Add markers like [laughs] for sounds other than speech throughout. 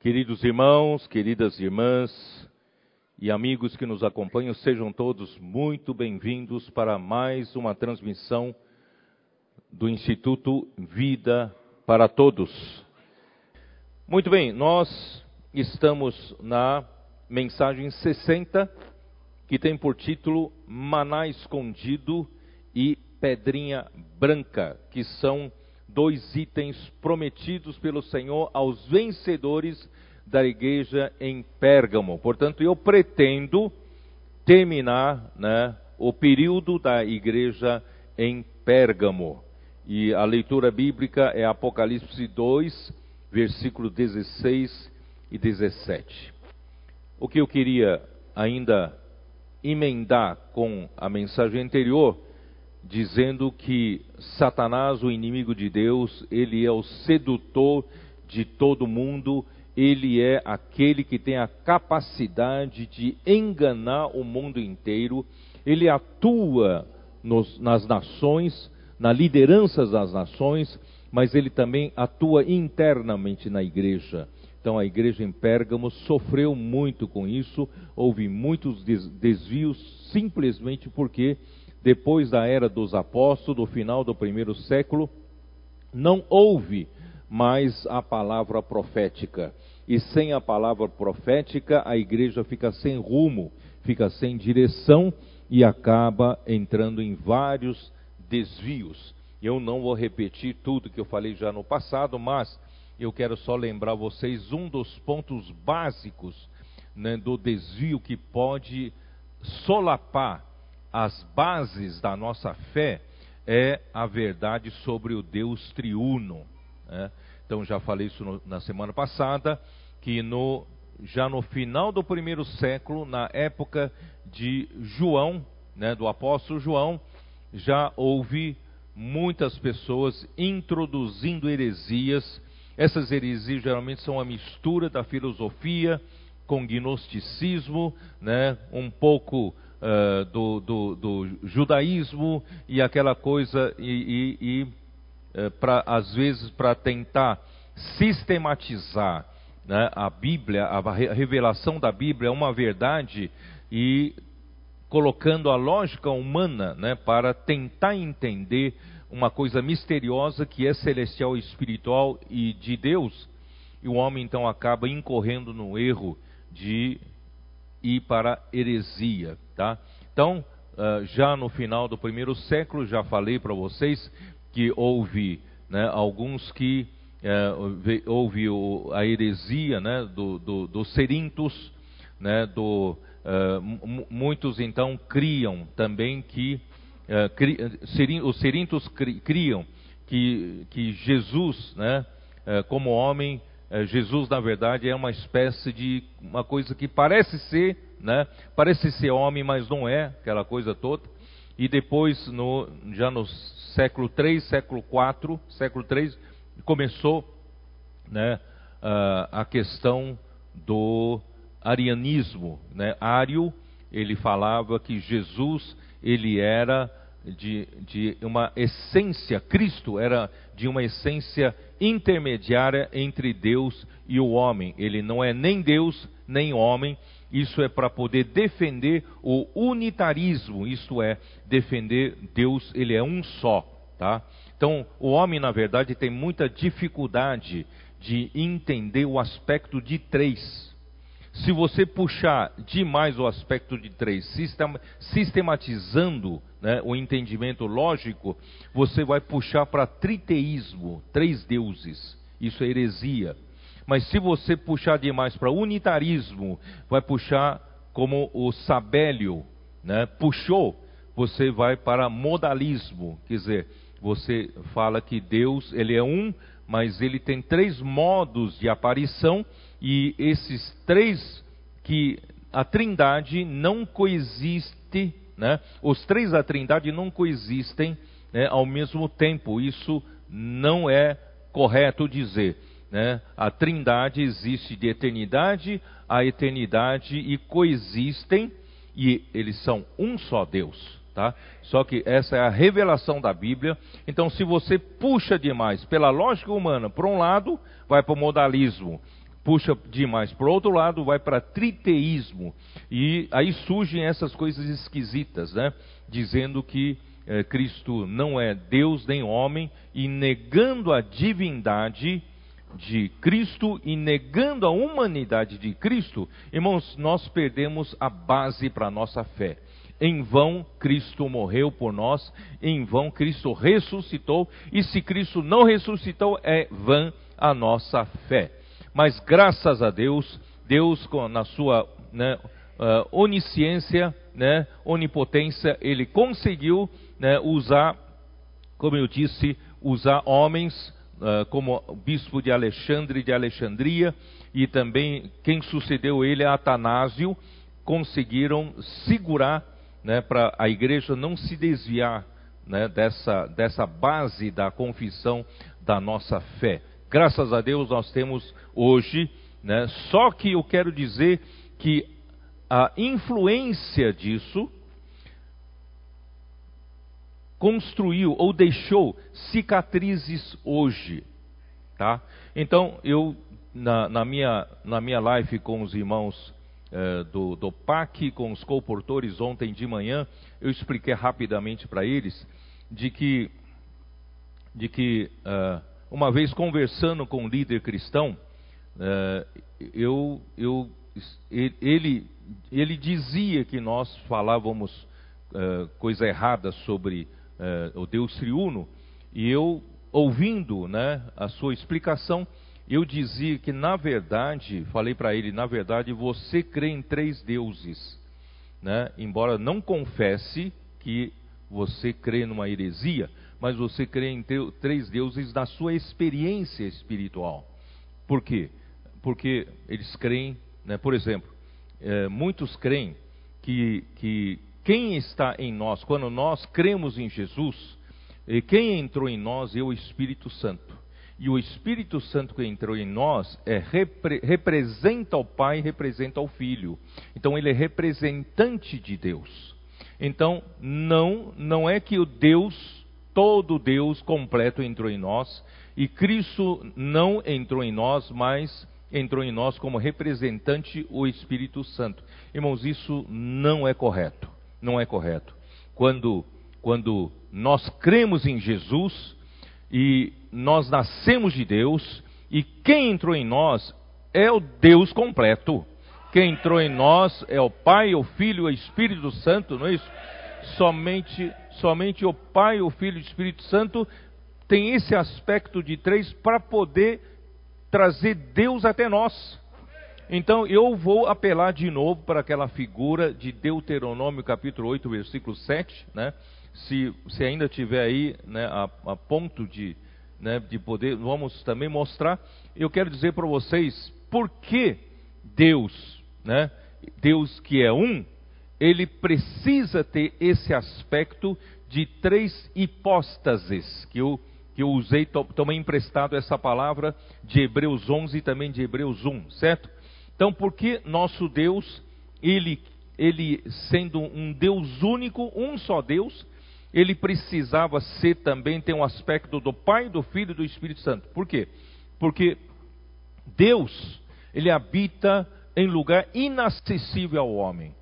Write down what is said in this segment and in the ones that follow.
Queridos irmãos, queridas irmãs e amigos que nos acompanham, sejam todos muito bem-vindos para mais uma transmissão do Instituto Vida para Todos. Muito bem, nós estamos na mensagem 60, que tem por título Maná Escondido e Pedrinha Branca, que são dois itens prometidos pelo Senhor aos vencedores da igreja em Pérgamo. Portanto, eu pretendo terminar né, o período da igreja em Pérgamo. E a leitura bíblica é Apocalipse 2, versículo 16 e 17. O que eu queria ainda emendar com a mensagem anterior dizendo que Satanás, o inimigo de Deus, ele é o sedutor de todo mundo, ele é aquele que tem a capacidade de enganar o mundo inteiro, ele atua nos, nas nações, na liderança das nações, mas ele também atua internamente na igreja. Então a igreja em Pérgamo sofreu muito com isso, houve muitos desvios simplesmente porque depois da era dos apóstolos, do final do primeiro século, não houve mais a palavra profética. E sem a palavra profética, a igreja fica sem rumo, fica sem direção e acaba entrando em vários desvios. Eu não vou repetir tudo que eu falei já no passado, mas eu quero só lembrar vocês um dos pontos básicos né, do desvio que pode solapar as bases da nossa fé é a verdade sobre o Deus triuno. Né? Então já falei isso no, na semana passada, que no, já no final do primeiro século, na época de João, né, do apóstolo João, já houve muitas pessoas introduzindo heresias. Essas heresias geralmente são a mistura da filosofia com gnosticismo, né, um pouco uh, do, do, do, judaísmo e aquela coisa, e, e, e uh, às vezes para tentar sistematizar né, a Bíblia, a revelação da Bíblia é uma verdade e colocando a lógica humana né, para tentar entender uma coisa misteriosa que é celestial, espiritual e de Deus, e o homem então acaba incorrendo no erro de ir para heresia. Tá? Então, uh, já no final do primeiro século, já falei para vocês que houve né, alguns que uh, houve a heresia né, do, do, do Serintos, né, do, uh, muitos então criam também que cri, os Serintos cri, criam que, que Jesus, né, como homem, Jesus na verdade é uma espécie de uma coisa que parece ser né? Parece ser homem, mas não é, aquela coisa toda. E depois, no, já no século 3, século 4, século 3, começou né, a questão do arianismo. Né? Ele falava que Jesus, ele era de, de uma essência, Cristo era de uma essência intermediária entre Deus e o homem. Ele não é nem Deus, nem homem, isso é para poder defender o unitarismo, isto é, defender Deus, ele é um só, tá? Então, o homem, na verdade, tem muita dificuldade de entender o aspecto de três. Se você puxar demais o aspecto de três, sistematizando né, o entendimento lógico, você vai puxar para triteísmo, três deuses. Isso é heresia. Mas se você puxar demais para unitarismo, vai puxar como o Sabélio né, puxou, você vai para modalismo. Quer dizer, você fala que Deus ele é um, mas ele tem três modos de aparição e esses três que a Trindade não coexiste, né? Os três da Trindade não coexistem né, ao mesmo tempo. Isso não é correto dizer. Né? A trindade existe de eternidade a eternidade e coexistem e eles são um só Deus. Tá? Só que essa é a revelação da Bíblia. Então, se você puxa demais pela lógica humana, por um lado, vai para o modalismo. Puxa demais. Por outro lado, vai para triteísmo. E aí surgem essas coisas esquisitas, né? Dizendo que é, Cristo não é Deus nem homem, e negando a divindade de Cristo e negando a humanidade de Cristo, irmãos, nós perdemos a base para a nossa fé. Em vão Cristo morreu por nós, em vão Cristo ressuscitou, e se Cristo não ressuscitou, é vã a nossa fé. Mas graças a Deus, Deus na sua né, uh, onisciência, né, onipotência, ele conseguiu né, usar, como eu disse, usar homens uh, como o bispo de Alexandre de Alexandria e também quem sucedeu ele, Atanásio, conseguiram segurar né, para a igreja não se desviar né, dessa, dessa base da confissão da nossa fé. Graças a Deus nós temos hoje, né? Só que eu quero dizer que a influência disso construiu ou deixou cicatrizes hoje, tá? Então eu na, na minha na minha live com os irmãos eh, do, do PAC, com os comportores ontem de manhã, eu expliquei rapidamente para eles de que de que uh, uma vez conversando com um líder cristão, uh, eu, eu, ele, ele dizia que nós falávamos uh, coisa errada sobre uh, o Deus triuno, e eu, ouvindo né, a sua explicação, eu dizia que, na verdade, falei para ele, na verdade, você crê em três deuses. Né? Embora não confesse que você crê numa heresia, mas você crê em três deuses na sua experiência espiritual. Por quê? Porque eles creem, né, por exemplo, é, muitos creem que, que quem está em nós, quando nós cremos em Jesus, e quem entrou em nós é o Espírito Santo. E o Espírito Santo que entrou em nós é, repre, representa o Pai, representa o Filho. Então ele é representante de Deus. Então não não é que o Deus todo Deus completo entrou em nós e Cristo não entrou em nós, mas entrou em nós como representante o Espírito Santo. Irmãos, isso não é correto. Não é correto. Quando quando nós cremos em Jesus e nós nascemos de Deus e quem entrou em nós é o Deus completo. Quem entrou em nós é o Pai, o Filho o Espírito Santo, não é isso? Somente somente o Pai, o Filho e o Espírito Santo tem esse aspecto de três para poder trazer Deus até nós. Então eu vou apelar de novo para aquela figura de Deuteronômio capítulo 8, versículo 7, né? Se, se ainda tiver aí né, a, a ponto de, né, de poder, vamos também mostrar. Eu quero dizer para vocês por que Deus, né, Deus que é um, ele precisa ter esse aspecto de três hipóstases, que eu, que eu usei, tomei emprestado essa palavra de Hebreus 11 e também de Hebreus 1, certo? Então, por que nosso Deus, ele, ele sendo um Deus único, um só Deus, ele precisava ser também, ter um aspecto do Pai, do Filho e do Espírito Santo. Por quê? Porque Deus, ele habita em lugar inacessível ao homem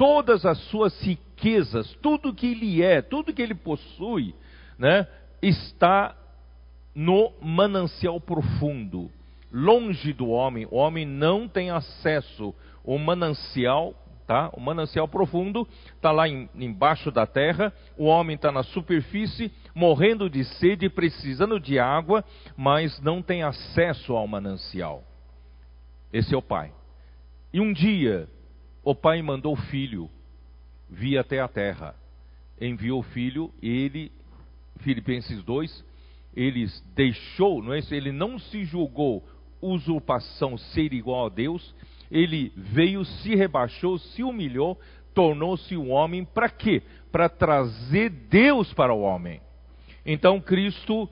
todas as suas riquezas, tudo que ele é, tudo que ele possui, né, está no manancial profundo, longe do homem. O homem não tem acesso ao manancial, tá? O manancial profundo está lá em, embaixo da terra. O homem está na superfície, morrendo de sede, precisando de água, mas não tem acesso ao manancial. Esse é o pai. E um dia o pai mandou o filho vir até a terra. Enviou o filho, ele, Filipenses 2, ele deixou, não é isso? Ele não se julgou usurpação ser igual a Deus, ele veio, se rebaixou, se humilhou, tornou-se um homem para quê? Para trazer Deus para o homem. Então Cristo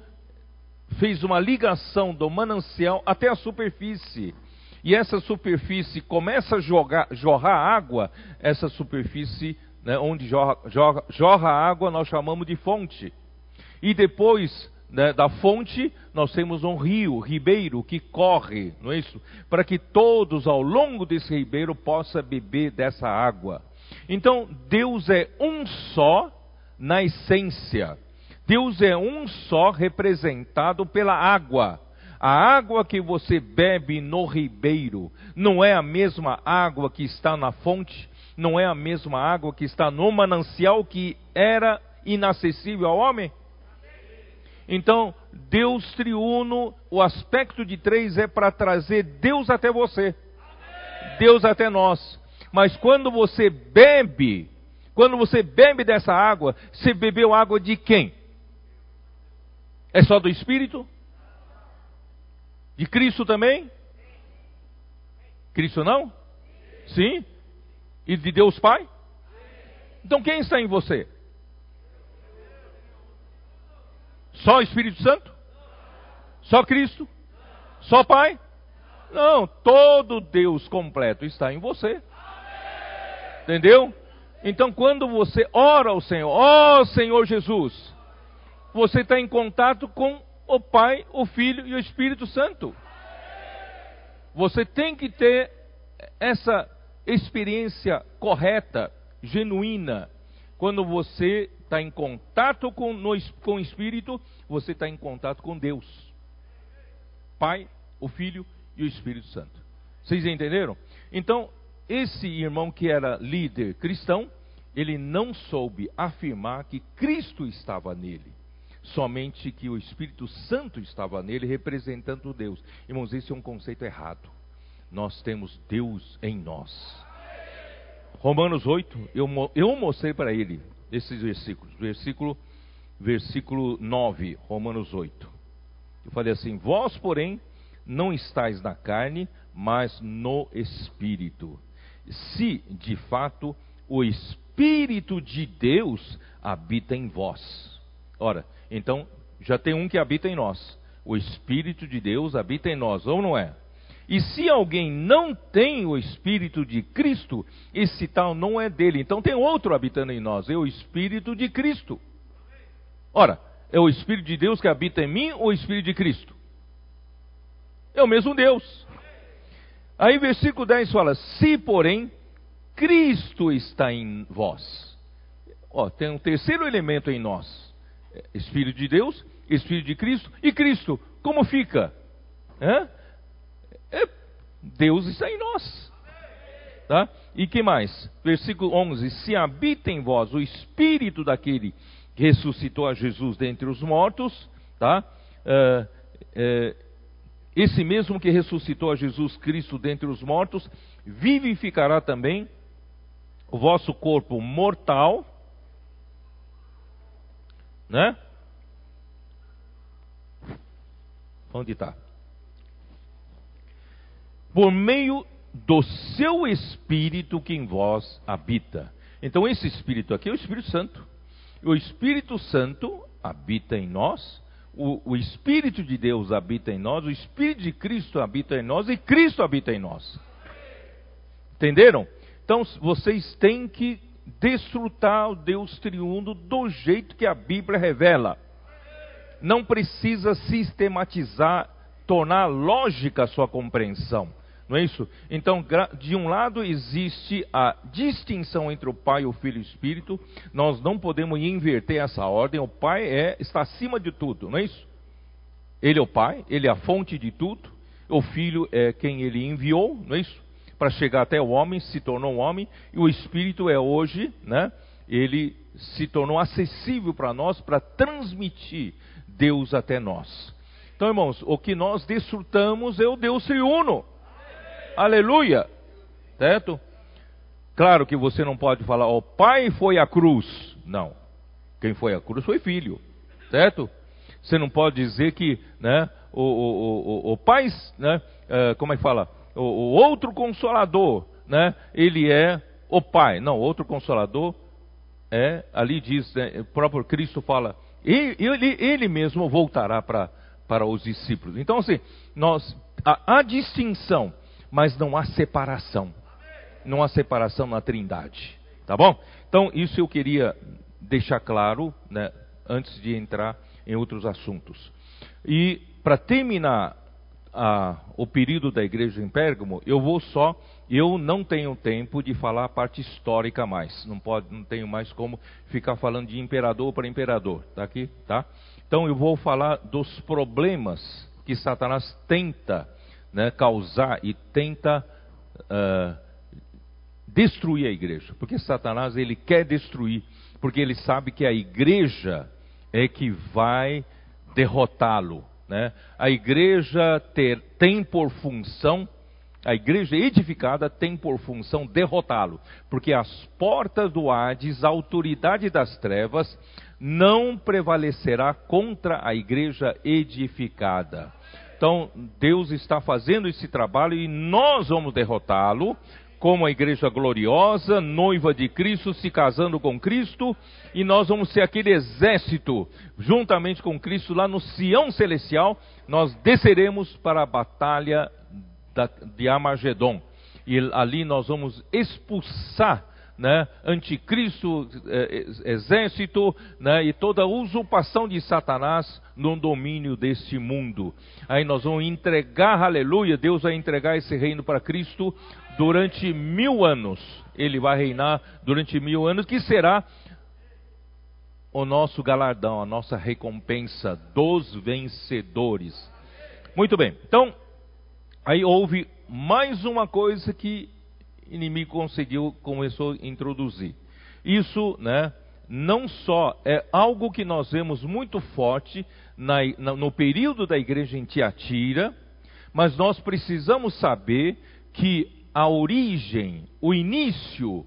fez uma ligação do manancial até a superfície e essa superfície começa a jogar, jorrar água, essa superfície né, onde jorra, jorra, jorra água nós chamamos de fonte. E depois né, da fonte, nós temos um rio, ribeiro, que corre, não é isso? Para que todos ao longo desse ribeiro possam beber dessa água. Então, Deus é um só na essência. Deus é um só representado pela água. A água que você bebe no ribeiro não é a mesma água que está na fonte, não é a mesma água que está no manancial que era inacessível ao homem? Então, Deus triuno, o aspecto de três é para trazer Deus até você, Deus até nós. Mas quando você bebe, quando você bebe dessa água, você bebeu água de quem? É só do Espírito? De Cristo também? Cristo não? Sim? E de Deus Pai? Então quem está em você? Só o Espírito Santo? Só Cristo? Só Pai? Não, todo Deus completo está em você. Entendeu? Então, quando você ora ao Senhor, ó oh, Senhor Jesus, você está em contato com o Pai, o Filho e o Espírito Santo. Você tem que ter essa experiência correta, genuína, quando você está em contato com, no, com o Espírito, você está em contato com Deus. Pai, o Filho e o Espírito Santo. Vocês entenderam? Então, esse irmão que era líder cristão, ele não soube afirmar que Cristo estava nele, somente que o Espírito Santo estava nele, representando Deus. Irmãos, esse é um conceito errado. Nós temos Deus em nós. Romanos 8, eu, eu mostrei para ele esses versículos. Versículo, versículo 9, Romanos 8. Eu falei assim: Vós, porém, não estáis na carne, mas no espírito. Se, de fato, o espírito de Deus habita em vós. Ora, então já tem um que habita em nós. O espírito de Deus habita em nós, ou não é? E se alguém não tem o Espírito de Cristo, esse tal não é dele. Então tem outro habitando em nós, é o Espírito de Cristo. Ora, é o Espírito de Deus que habita em mim ou o Espírito de Cristo? É o mesmo Deus. Aí versículo 10 fala: Se, porém, Cristo está em vós. Ó, tem um terceiro elemento em nós: Espírito de Deus, Espírito de Cristo e Cristo. Como fica? Hã? É, Deus está em nós. Tá? E que mais? Versículo 11: Se habita em vós o espírito daquele que ressuscitou a Jesus dentre os mortos, tá? É, é, esse mesmo que ressuscitou a Jesus Cristo dentre os mortos, vivificará também o vosso corpo mortal, né? Onde está? por meio do seu Espírito que em vós habita. Então, esse Espírito aqui é o Espírito Santo. O Espírito Santo habita em nós, o, o, Espírito de Deus habita em nós, o Espírito de Cristo habita em nós e Cristo habita em nós. Entenderam? Então, vocês têm que desfrutar o Deus triuno do jeito que a Bíblia revela. Não precisa sistematizar, tornar lógica a sua compreensão. Não é isso? Então, de um lado existe a distinção entre o Pai, o Filho e o Espírito. Nós não podemos inverter essa ordem. O Pai é, está acima de tudo, não é isso? Ele é o Pai, ele é a fonte de tudo. O Filho é quem ele enviou, não é isso? Para chegar até o homem, se tornou um homem. E o Espírito é hoje, né? Ele se tornou acessível para nós para transmitir Deus até nós. Então, irmãos, o que nós desfrutamos é o Deus triuno. Aleluia. Certo? Claro que você não pode falar, o pai foi à cruz. Não. Quem foi à cruz foi filho. Certo? Você não pode dizer que né, o, o, o, o pai, né, uh, como é que fala? O, o, outro consolador, né, ele é o pai. Não, outro consolador é, ali diz, né, o próprio Cristo fala, ele, ele, mesmo voltará para, para os discípulos. Então, assim, nós, a, a distinção mas não há separação. Não há separação na Trindade. Tá bom? Então, isso eu queria deixar claro, né, antes de entrar em outros assuntos. E para terminar a, o período da igreja em Pérgamo, eu vou só, eu não tenho tempo de falar a parte histórica mais. Não pode, não tenho mais como ficar falando de imperador para imperador. Tá aqui, tá? Então eu vou falar dos problemas que Satanás tenta né, causar e tenta uh, destruir a igreja. Porque Satanás ele quer destruir, porque ele sabe que a igreja é que vai derrotá-lo. Né? A igreja ter, tem por função, a igreja edificada tem por função derrotá-lo, porque as portas do Hades, a autoridade das trevas, não prevalecerá contra a igreja edificada. Então, Deus está fazendo esse trabalho e nós vamos derrotá-lo, como a igreja gloriosa, noiva de Cristo, se casando com Cristo, e nós vamos ser aquele exército, juntamente com Cristo, lá no Sião Celestial, nós desceremos para a batalha de Armagedon. E ali nós vamos expulsar né, anticristo, é, exército, né, e toda usurpação de Satanás no domínio deste mundo. Aí nós vamos entregar, aleluia, Deus vai entregar esse reino para Cristo durante mil anos. Ele vai reinar durante mil anos, que será o nosso galardão, a nossa recompensa dos vencedores. Muito bem, então, aí houve mais uma coisa que inimigo conseguiu, começou a introduzir. Isso, né, não só é algo que nós vemos muito forte na, na, no período da igreja em Tiatira, mas nós precisamos saber que a origem, o início,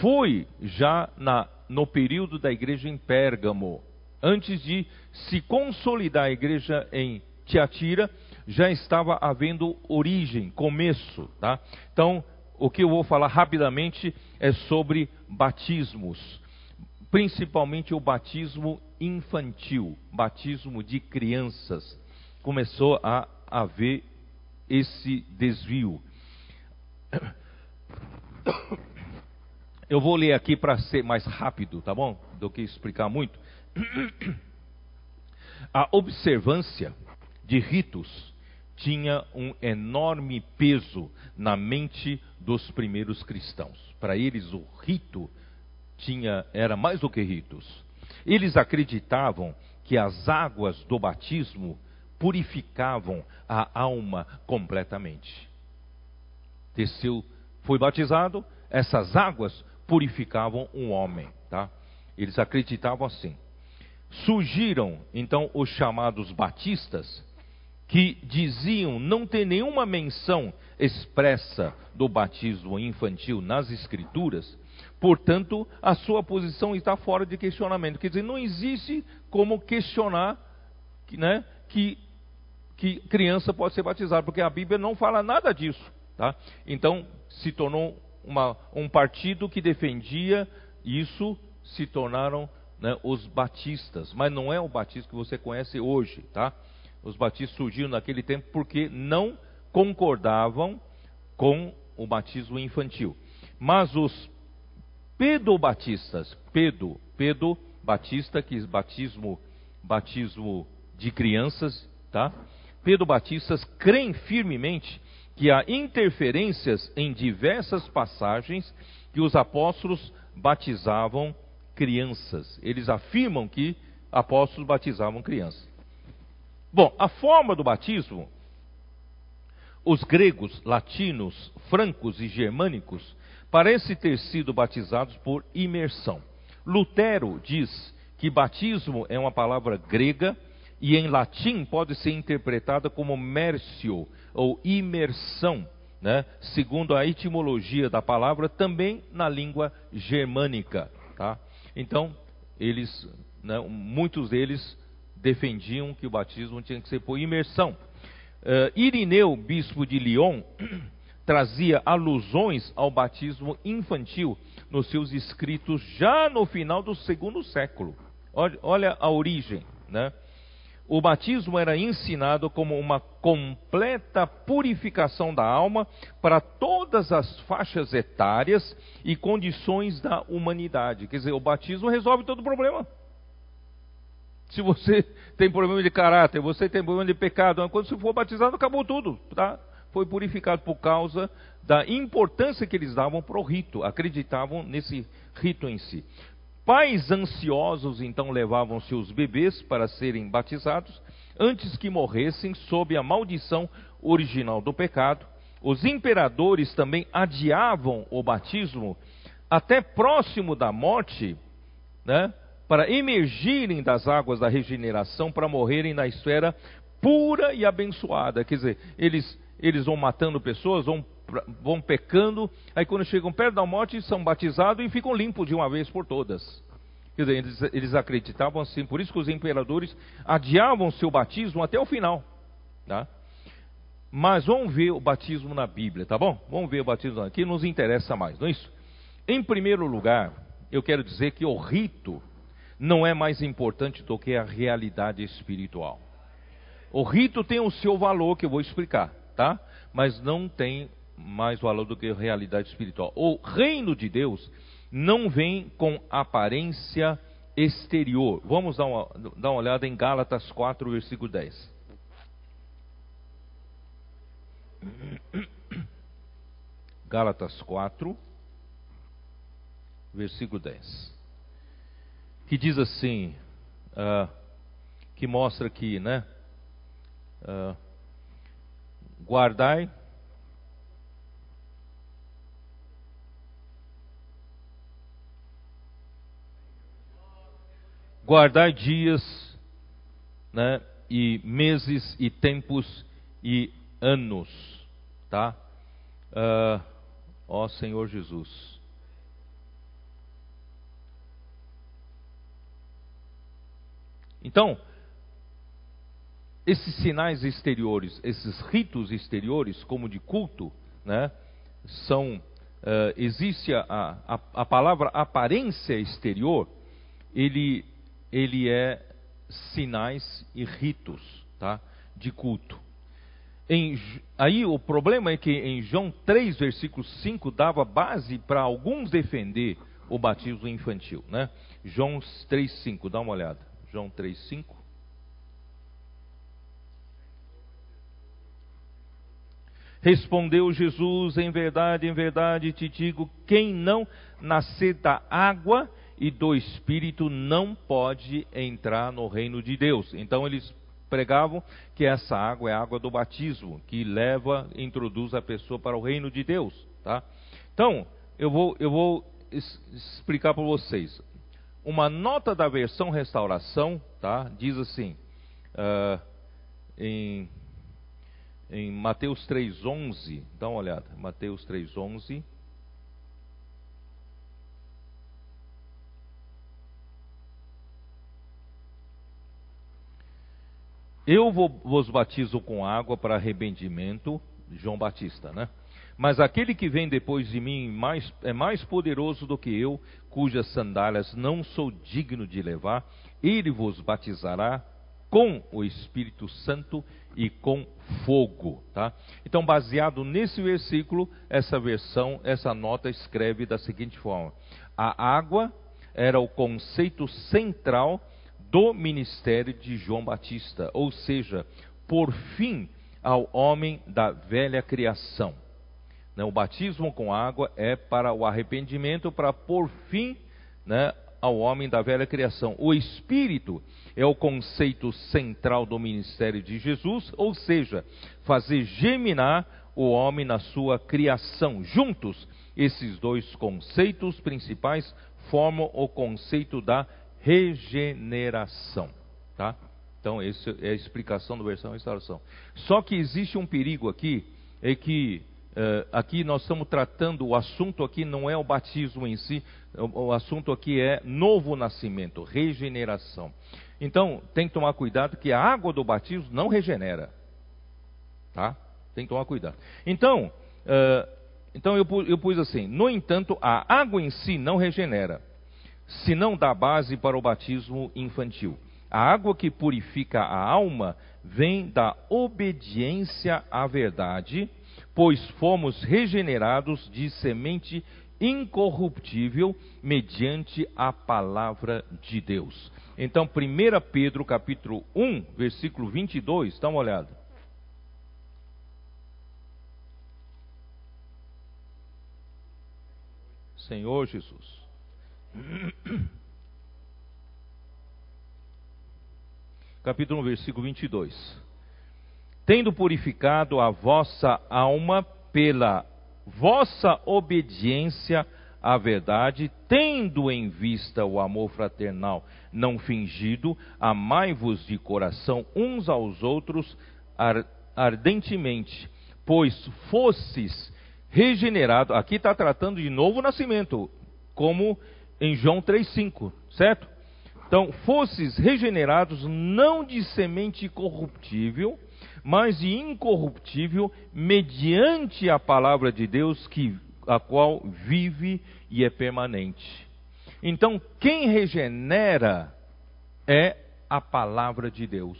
foi já na, no período da igreja em Pérgamo. Antes de se consolidar a igreja em Tiatira, já estava havendo origem, começo. Tá? Então, o que eu vou falar rapidamente é sobre batismos, principalmente o batismo infantil, batismo de crianças. Começou a haver esse desvio. Eu vou ler aqui para ser mais rápido, tá bom? Do que explicar muito. A observância de ritos tinha um enorme peso na mente dos primeiros cristãos. Para eles o rito tinha era mais do que ritos. Eles acreditavam que as águas do batismo purificavam a alma completamente. Desceu, foi batizado, essas águas purificavam um homem, tá? Eles acreditavam assim. Surgiram então os chamados batistas, que diziam não ter nenhuma menção expressa do batismo infantil nas Escrituras, portanto, a sua posição está fora de questionamento. Quer dizer, não existe como questionar né, que, que criança pode ser batizada, porque a Bíblia não fala nada disso. Tá? Então, se tornou uma, um partido que defendia isso, se tornaram né, os batistas, mas não é o batismo que você conhece hoje, tá? Os batistas surgiram naquele tempo porque não concordavam com o batismo infantil. Mas os pedobatistas, pedo, pedo batista, que é batismo, batismo de crianças, tá? Pedobatistas creem firmemente que há interferências em diversas passagens que os apóstolos batizavam crianças. Eles afirmam que apóstolos batizavam crianças. Bom, a forma do batismo, os gregos, latinos, francos e germânicos parecem ter sido batizados por imersão. Lutero diz que batismo é uma palavra grega e em latim pode ser interpretada como mercio ou imersão, né? segundo a etimologia da palavra, também na língua germânica. Tá? Então, eles, né, muitos deles defendiam que o batismo tinha que ser por imersão. Uh, Irineu, bispo de Lyon, [clears throat] trazia alusões ao batismo infantil nos seus escritos já no final do segundo século. Olha, olha a origem, né? O batismo era ensinado como uma completa purificação da alma para todas as faixas etárias e condições da humanidade. Quer dizer, o batismo resolve todo o problema. Se você tem problema de caráter, você tem problema de pecado, quando você for batizado, acabou tudo, tá? Foi purificado por causa da importância que eles davam para o rito, acreditavam nesse rito em si. Pais ansiosos então levavam seus bebês para serem batizados antes que morressem sob a maldição original do pecado. Os imperadores também adiavam o batismo até próximo da morte, né, para emergirem das águas da regeneração, para morrerem na esfera pura e abençoada. Quer dizer, eles, eles vão matando pessoas, vão, vão pecando, aí quando chegam perto da morte são batizados e ficam limpos de uma vez por todas. Quer dizer, eles, eles acreditavam assim, por isso que os imperadores adiavam seu batismo até o final. Tá? Mas vamos ver o batismo na Bíblia, tá bom? Vamos ver o batismo aqui, nos interessa mais, não é isso? Em primeiro lugar, eu quero dizer que o rito não é mais importante do que a realidade espiritual. O rito tem o seu valor, que eu vou explicar, tá? Mas não tem mais valor do que a realidade espiritual. O reino de Deus não vem com aparência exterior. Vamos dar uma, dar uma olhada em Gálatas 4, versículo 10. Gálatas 4, versículo 10 que diz assim, uh, que mostra aqui, né? Uh, guardai guardai dias, né? E meses e tempos e anos, tá? Uh, ó Senhor Jesus. Então, esses sinais exteriores, esses ritos exteriores, como de culto, né, são uh, existe a, a, a, palavra aparência exterior, ele ele é sinais e ritos, tá, de culto. Em, aí o problema é que em João 3, versículo 5, dava base para alguns defender o batismo infantil, né? João 3, 5, dá uma olhada. João 3,5. Respondeu Jesus: Em verdade, em verdade te digo: quem não nascer da água e do espírito não pode entrar no reino de Deus. Então eles pregavam que essa água é a água do batismo, que leva, introduz a pessoa para o reino de Deus, tá? Então, eu vou, eu vou explicar para vocês uma nota da versão restauração, tá? Diz assim, uh, em, em Mateus 3,11, dá uma olhada, Mateus 3,11. Eu vos batizo com água para arrependimento, João Batista, né? Mas aquele que vem depois de mim mais, é mais poderoso do que eu, cujas sandálias não sou digno de levar. Ele vos batizará com o Espírito Santo e com fogo, tá? Então, baseado nesse versículo, essa versão, essa nota escreve da seguinte forma: a água era o conceito central do ministério de João Batista, ou seja, por fim ao homem da velha criação. Né? O batismo com água é para o arrependimento, para pôr fim né, ao homem da velha criação. O Espírito é o conceito central do ministério de Jesus, ou seja, fazer geminar o homem na sua criação. Juntos, esses dois conceitos principais formam o conceito da regeneração. Tá? Então, essa é a explicação do versão restauração. Só que existe um perigo aqui, é que Uh, aqui nós estamos tratando, o assunto aqui não é o batismo em si, o, o, assunto aqui é novo nascimento, regeneração. Então, tem que tomar cuidado que a água do batismo não regenera. Tá? Tem que tomar cuidado. Então, uh, então eu, eu pus assim: no entanto, a água em si não regenera, se não dá base para o batismo infantil. A água que purifica a alma vem da obediência à verdade pois fomos regenerados de semente incorruptível mediante a palavra de Deus. Então, 1 Pedro capítulo 1, versículo 22, dá uma olhada. Senhor Jesus. [clears throat] Capítulo 1, versículo 22. Tendo purificado a vossa alma pela vossa obediência à verdade, tendo em vista o amor fraternal não fingido, amai-vos de coração uns aos outros ardentemente, pois fosses regenerado. Aqui está tratando de novo nascimento, como em João 3,5, certo? Então, fosses regenerados não de semente corruptível, mas incorruptível, mediante a palavra de Deus, que, a qual vive e é permanente. Então, quem regenera é a palavra de Deus.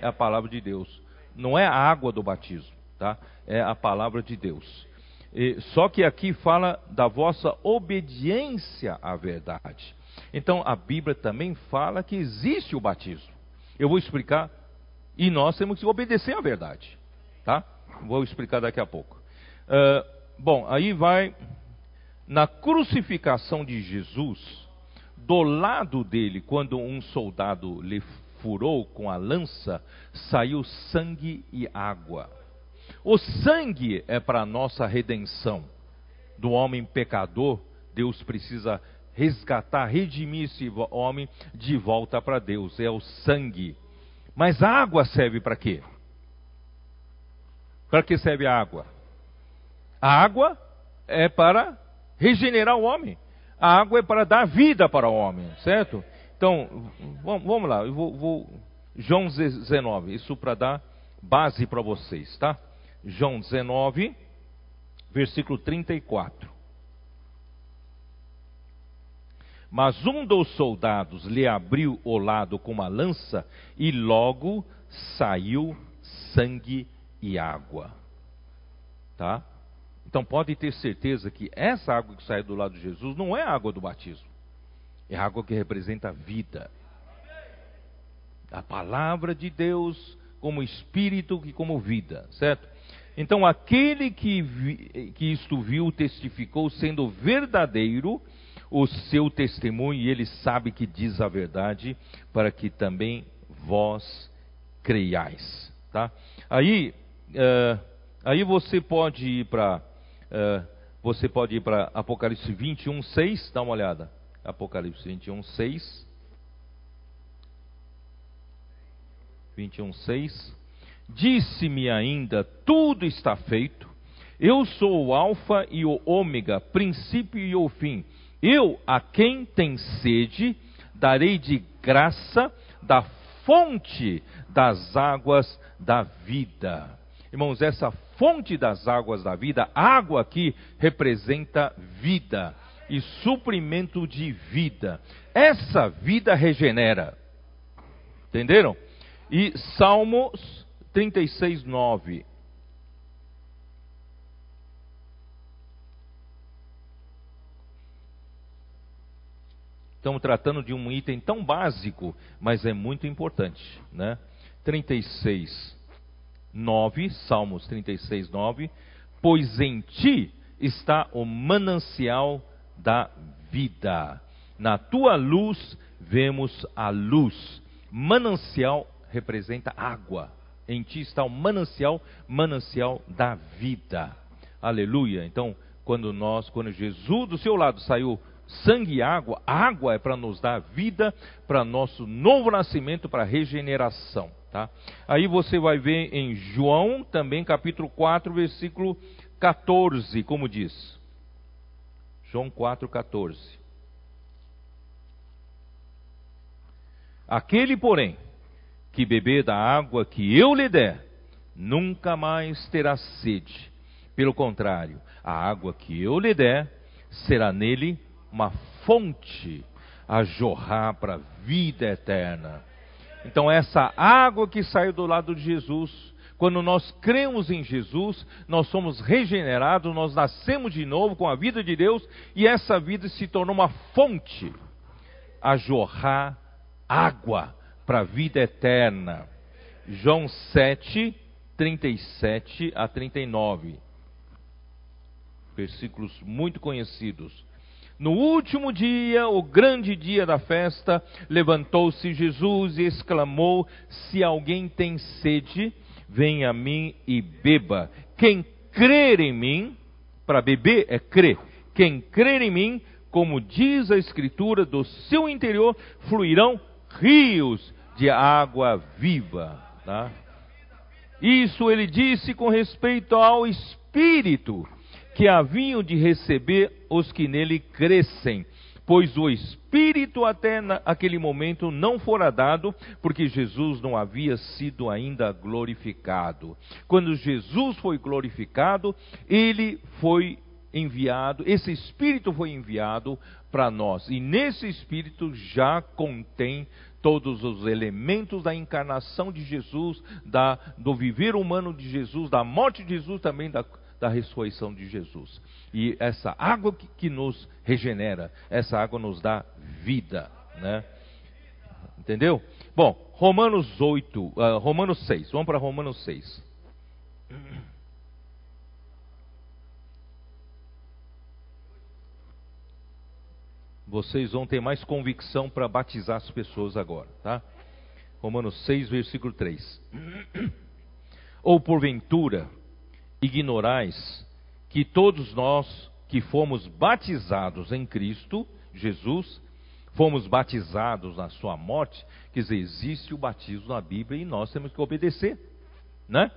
É a palavra de Deus. Não é a água do batismo, tá? É a palavra de Deus. E, só que aqui fala da vossa obediência à verdade. Então a Bíblia também fala que existe o batismo. Eu vou explicar e nós temos que obedecer à verdade, tá? Vou explicar daqui a pouco. Uh, bom, aí vai na crucificação de Jesus, do lado dele, quando um soldado lhe furou com a lança, saiu sangue e água. O sangue é para a nossa redenção. Do homem pecador, Deus precisa resgatar, redimir esse homem de volta para Deus. É o sangue. Mas a água serve para quê? Para que serve a água? A água é para regenerar o homem. A água é para dar vida para o homem, certo? Então, vamos lá, eu vou, vou João 19, isso para dar base para vocês, tá? João 19, versículo 34. Mas um dos soldados lhe abriu o lado com uma lança e logo saiu sangue e água. Tá? Então pode ter certeza que essa água que sai do lado de Jesus não é água do batismo. É água que representa a vida. A palavra de Deus como espírito e como vida, certo? Então aquele que, vi, que isto viu testificou sendo verdadeiro o seu testemunho e ele sabe que diz a verdade, para que também vós creiais. Tá? Aí, uh, aí você pode ir para uh, você pode ir para Apocalipse 21, 6, dá uma olhada. Apocalipse 21, 6. 21, 6. Disse-me ainda: tudo está feito. Eu sou o Alfa e o Ômega, princípio e o fim. Eu, a quem tem sede, darei de graça da fonte das águas da vida. Irmãos, essa fonte das águas da vida, água aqui representa vida e suprimento de vida. Essa vida regenera. Entenderam? E Salmos 36, 9. Estamos tratando de um item tão básico, mas é muito importante, né? 36, 9, Salmos 36, 9. Pois em ti está o manancial da vida. Na tua luz vemos a luz. Manancial representa água. Em ti está o manancial, manancial da vida. Aleluia. Então, quando nós, quando Jesus do seu lado saiu sangue e água, água é para nos dar vida, para nosso novo nascimento, para regeneração. Tá? Aí você vai ver em João, também capítulo 4, versículo 14, como diz. João 4, 14. Aquele, porém, que beber da água que eu lhe der, nunca mais terá sede. Pelo contrário, a água que eu lhe der será nele uma fonte a jorrar para a vida eterna. Então, essa água que saiu do lado de Jesus, quando nós cremos em Jesus, nós somos regenerados, nós nascemos de novo com a vida de Deus e essa vida se tornou uma fonte a jorrar água para a vida eterna. João 7, 37 a 39. Versículos muito conhecidos. No último dia, o grande dia da festa, levantou-se Jesus e exclamou: Se alguém tem sede, venha a mim e beba. Quem crer em mim, para beber é crer. Quem crer em mim, como diz a Escritura, do seu interior fluirão rios de água viva. Tá? Isso ele disse com respeito ao Espírito que haviam de receber os que nele crescem, pois o Espírito até aquele momento não fora dado, porque Jesus não havia sido ainda glorificado. Quando Jesus foi glorificado, ele foi enviado, esse Espírito foi enviado para nós, e nesse Espírito já contém todos os elementos da encarnação de Jesus, da, do viver humano de Jesus, da morte de Jesus, também da, da ressurreição de Jesus. E essa água que, que nos regenera, essa água nos dá vida, né? Entendeu? Bom, Romanos 8, uh, ah, Romanos 6, vamos para Romanos 6. vocês vão ter mais convicção para batizar as pessoas agora, tá? Romanos 6, versículo 3. [clears throat] Ou porventura ignorais que todos nós que fomos batizados em Cristo Jesus, fomos batizados na sua morte, quer dizer, existe o batismo na Bíblia e nós temos que obedecer, né?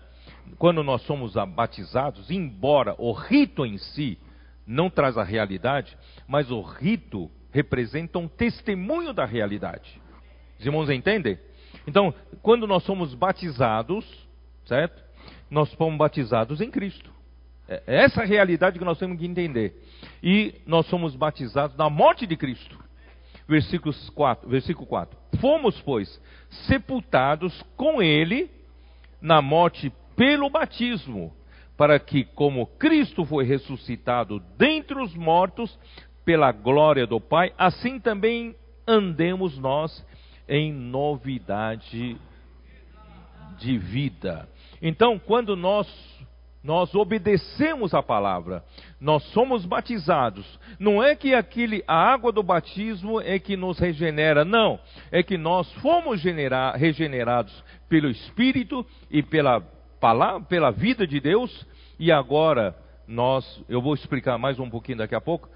Quando nós somos batizados, embora o rito em si não traz a realidade, mas o rito representam um testemunho da realidade. Os irmãos entendem? Então, quando nós somos batizados, certo? Nós fomos batizados em Cristo. É, é essa a realidade que nós temos que entender. E nós somos batizados na morte de Cristo. Versículos 4, versículo 4. Fomos, pois, sepultados com Ele na morte pelo batismo, para que, como Cristo foi ressuscitado dentre os mortos pela glória do Pai, assim também andemos nós em novidade de vida. Então, quando nós nós obedecemos a palavra, nós somos batizados. Não é que aquele, a água do batismo é que nos regenera, não. É que nós fomos genera, regenerados pelo Espírito e pela palavra, pela vida de Deus. E agora nós, eu vou explicar mais um pouquinho daqui a pouco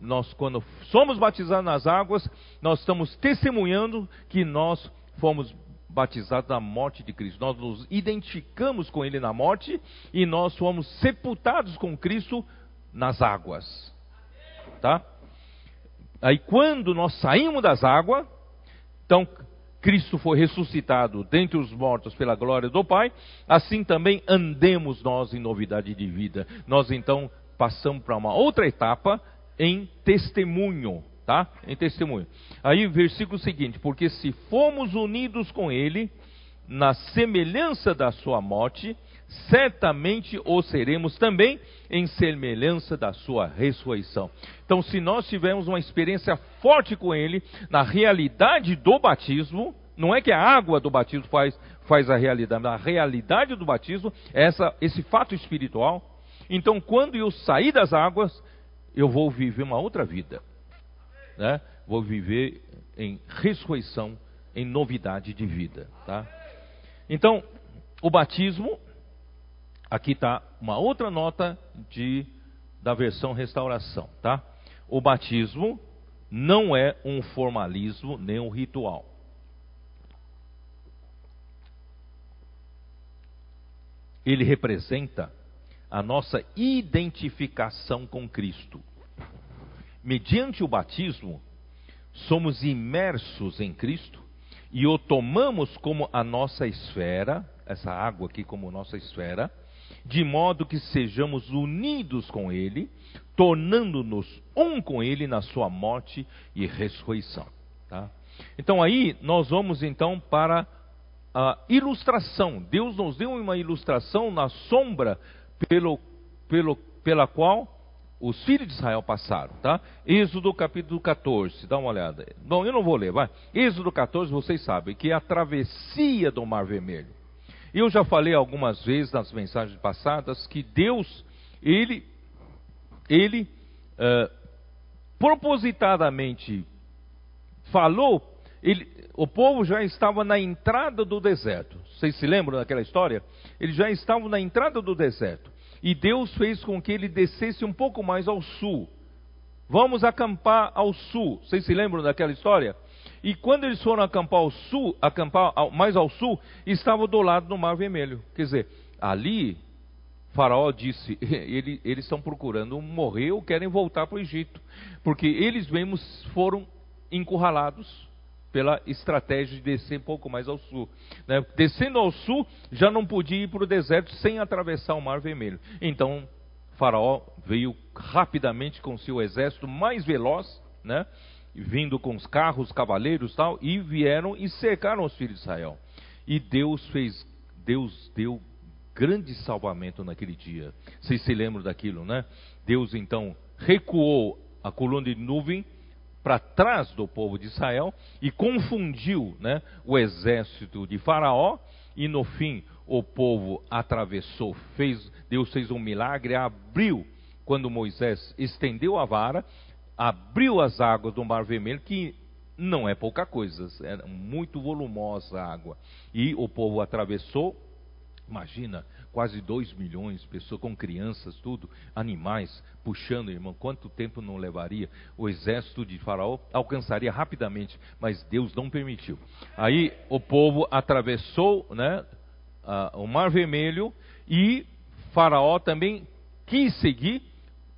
nós, quando somos batizados nas águas, nós estamos testemunhando que nós fomos batizados na morte de Cristo. Nós nos identificamos com Ele na morte e nós fomos sepultados com Cristo nas águas. Tá? Aí quando nós saímos das águas, então Cristo foi ressuscitado dentre os mortos pela glória do Pai, assim também andemos nós em novidade de vida. Nós então passamos para uma outra etapa em testemunho, tá? Em testemunho. Aí versículo seguinte, porque se fomos unidos com ele na semelhança da sua morte, certamente o seremos também em semelhança da sua ressurreição. Então, se nós tivermos uma experiência forte com ele na realidade do batismo, não é que a água do batismo faz, faz a realidade, a realidade do batismo é essa, esse fato espiritual. Então, quando eu sair das águas, eu vou viver uma outra vida. Né? Vou viver em ressurreição, em novidade de vida. Tá? Então, o batismo, aqui está uma outra nota de, da versão restauração. Tá? O batismo não é um formalismo nem um ritual. Ele representa a nossa identificação com Cristo. Mediante o batismo, somos imersos em Cristo e o tomamos como a nossa esfera, essa água aqui como nossa esfera, de modo que sejamos unidos com Ele, tornando-nos um com Ele na sua morte e ressurreição. Tá? Então aí nós vamos então para a ilustração. Deus nos deu uma ilustração na sombra pelo, pelo, pela qual os filhos de Israel passaram, tá? Êxodo capítulo 14, dá uma olhada. Bom, eu não vou ler, vai. Êxodo 14, vocês sabem que é a travessia do Mar Vermelho. Eu já falei algumas vezes nas mensagens passadas que Deus, ele, ele uh, propositadamente falou, ele, o povo já estava na entrada do deserto. Vocês se lembram daquela história? Eles já estavam na entrada do deserto. E Deus fez com que ele descesse um pouco mais ao sul. Vamos acampar ao sul. Vocês se lembram daquela história? E quando eles foram acampar ao sul, acampar mais ao sul, estava do lado do Mar Vermelho. Quer dizer, ali Faraó disse: [laughs] ele, eles estão procurando morrer ou querem voltar para o Egito, porque eles mesmos foram encurralados pela estratégia de descer um pouco mais ao sul. Né? Descendo ao sul, já não podia ir para o deserto sem atravessar o Mar Vermelho. Então, Faraó veio rapidamente com seu exército mais veloz, né? vindo com os carros, cavaleiros tal, e vieram e cercaram os filhos de Israel. E Deus fez, Deus deu grande salvamento naquele dia. Vocês se lembram daquilo, né? Deus então recuou a coluna de nuvem para trás do povo de Israel e confundiu né, o exército de Faraó, e no fim o povo atravessou, fez, Deus fez um milagre, abriu, quando Moisés estendeu a vara, abriu as águas do Mar Vermelho, que não é pouca coisa, é muito volumosa a água. E o povo atravessou, imagina, quase 2 milhões de pessoas, com crianças, tudo, animais, puxando, irmão, quanto tempo não levaria? O exército de Faraó alcançaria rapidamente, mas Deus não permitiu. Aí o povo atravessou né, a, o Mar Vermelho e Faraó também quis seguir.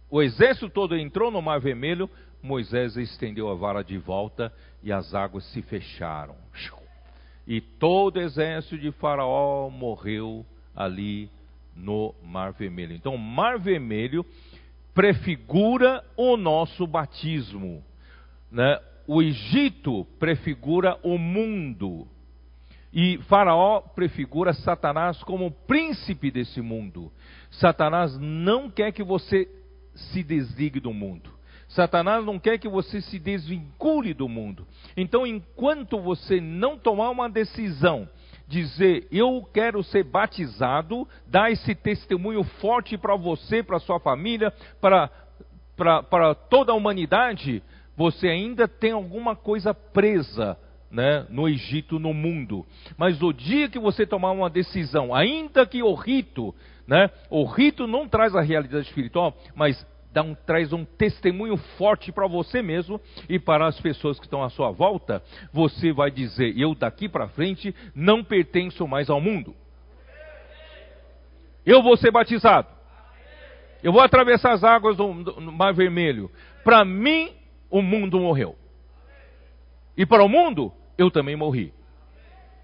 O exército todo entrou no Mar Vermelho, Moisés estendeu a vara de volta e as águas se fecharam. E todo o exército de Faraó morreu ali no Mar Vermelho. Então, o Mar Vermelho prefigura o nosso batismo. Né? O Egito prefigura o mundo. E Faraó prefigura Satanás como príncipe desse mundo. Satanás não quer que você se desligue do mundo. Satanás não quer que você se desvincule do mundo. Então, enquanto você não tomar uma decisão dizer eu quero ser batizado, dar esse testemunho forte para você, para sua família, para, toda a humanidade, você ainda tem alguma coisa presa né, no Egito, no mundo. Mas o dia que você tomar uma decisão, ainda que o rito, né, o rito não traz a realidade espiritual, mas dá um, traz um testemunho forte para você mesmo e para as pessoas que estão à sua volta, você vai dizer: Eu daqui para frente não pertenço mais ao mundo. Eu vou ser batizado. Eu vou atravessar as águas do, do Mar Vermelho. Para mim, o mundo morreu. E para o mundo, eu também morri.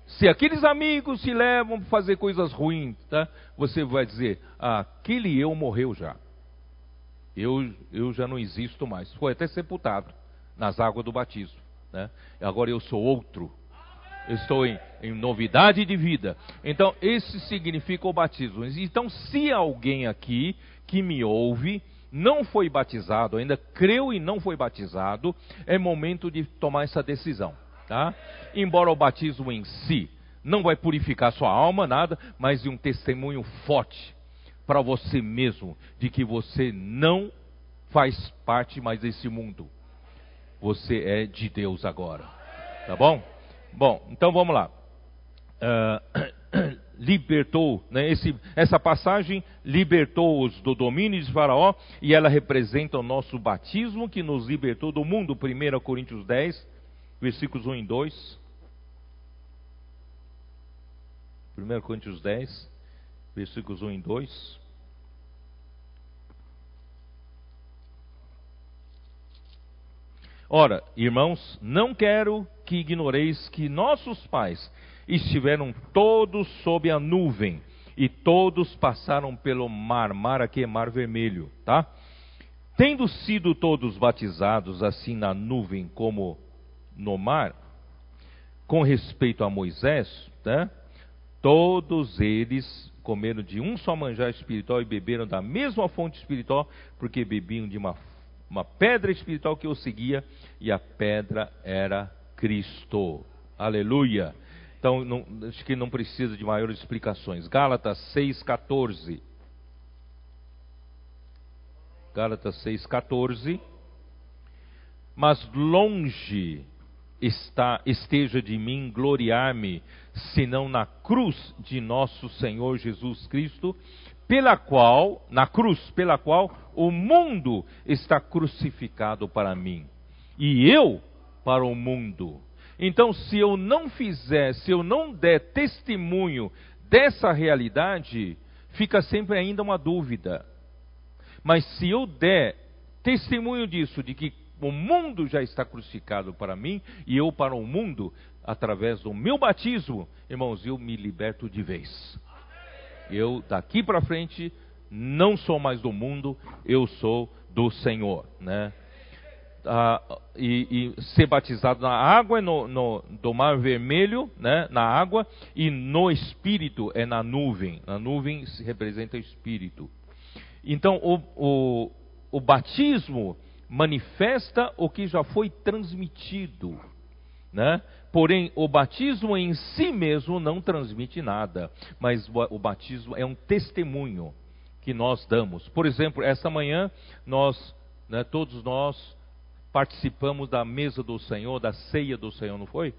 Se aqueles amigos se levam para fazer coisas ruins, tá? você vai dizer: aquele eu morreu já eu, eu já não existo mais. Foi até sepultado nas águas do batismo. Né? Agora eu sou outro. Estou em, em novidade de vida. Então, esse significa o batismo. Então, se alguém aqui que me ouve não foi batizado, ainda creu e não foi batizado, é momento de tomar essa decisão. Tá? Embora o batismo em si não vai purificar sua alma, nada, mas de um testemunho forte para você mesmo de que você não faz parte mais desse mundo. Você é de Deus agora. Tá bom? Bom, então vamos lá. Uh, [clears throat] libertou, né, esse, essa passagem libertou-os do domínio de Faraó e ela representa o nosso batismo que nos libertou do mundo. 1 Coríntios 10, versículos 1 e 2. 1 Coríntios 10, versículos 1 e 2. Ora, irmãos, não quero que ignoreis que nossos pais estiveram todos sob a nuvem e todos passaram pelo mar, mar aqui é mar vermelho, tá? Tendo sido todos batizados assim na nuvem como no mar, com respeito a Moisés, né? Todos eles comeram de um só manjar espiritual e beberam da mesma fonte espiritual, porque bebiam de uma, uma pedra espiritual que os seguia, e a pedra era Cristo. Aleluia! Então, não, acho que não precisa de maiores explicações. Gálatas 6,14. Gálatas 6,14. Mas longe está, esteja de mim gloriar-me, senão na cruz de nosso Senhor Jesus Cristo, pela qual, na cruz, pela qual o mundo está crucificado para mim, e eu para o mundo. Então, se eu não fizer, se eu não der testemunho dessa realidade, fica sempre ainda uma dúvida. Mas se eu der testemunho disso, de que o mundo já está crucificado para mim e eu para o mundo, através do meu batismo, irmãos, eu me liberto de vez. Eu daqui para frente não sou mais do mundo, eu sou do Senhor, né? Ah, e, e, ser batizado na água no, no, do mar vermelho, né, na água, e no Espírito é na nuvem. Na nuvem se representa o Espírito. Então, o, o, o batismo manifesta o que já foi transmitido, né? Porém, o batismo em si mesmo não transmite nada, mas o batismo é um testemunho que nós damos. Por exemplo, essa manhã nós, né, todos nós participamos da mesa do Senhor, da ceia do Senhor, não foi?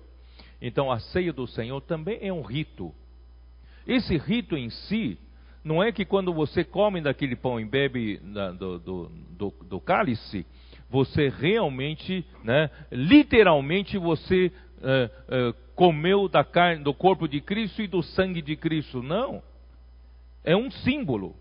Então, a ceia do Senhor também é um rito. Esse rito em si não é que quando você come daquele pão e bebe do, do, do, do cálice, você realmente, né, literalmente você é, é, comeu da carne, do corpo de Cristo e do sangue de Cristo. Não. É um símbolo.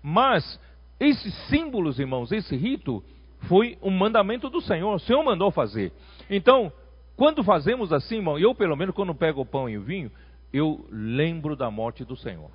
Mas esses símbolos, irmãos, esse rito foi um mandamento do Senhor. O Senhor mandou fazer. Então, quando fazemos assim, irmão, eu pelo menos quando pego o pão e o vinho, eu lembro da morte do Senhor.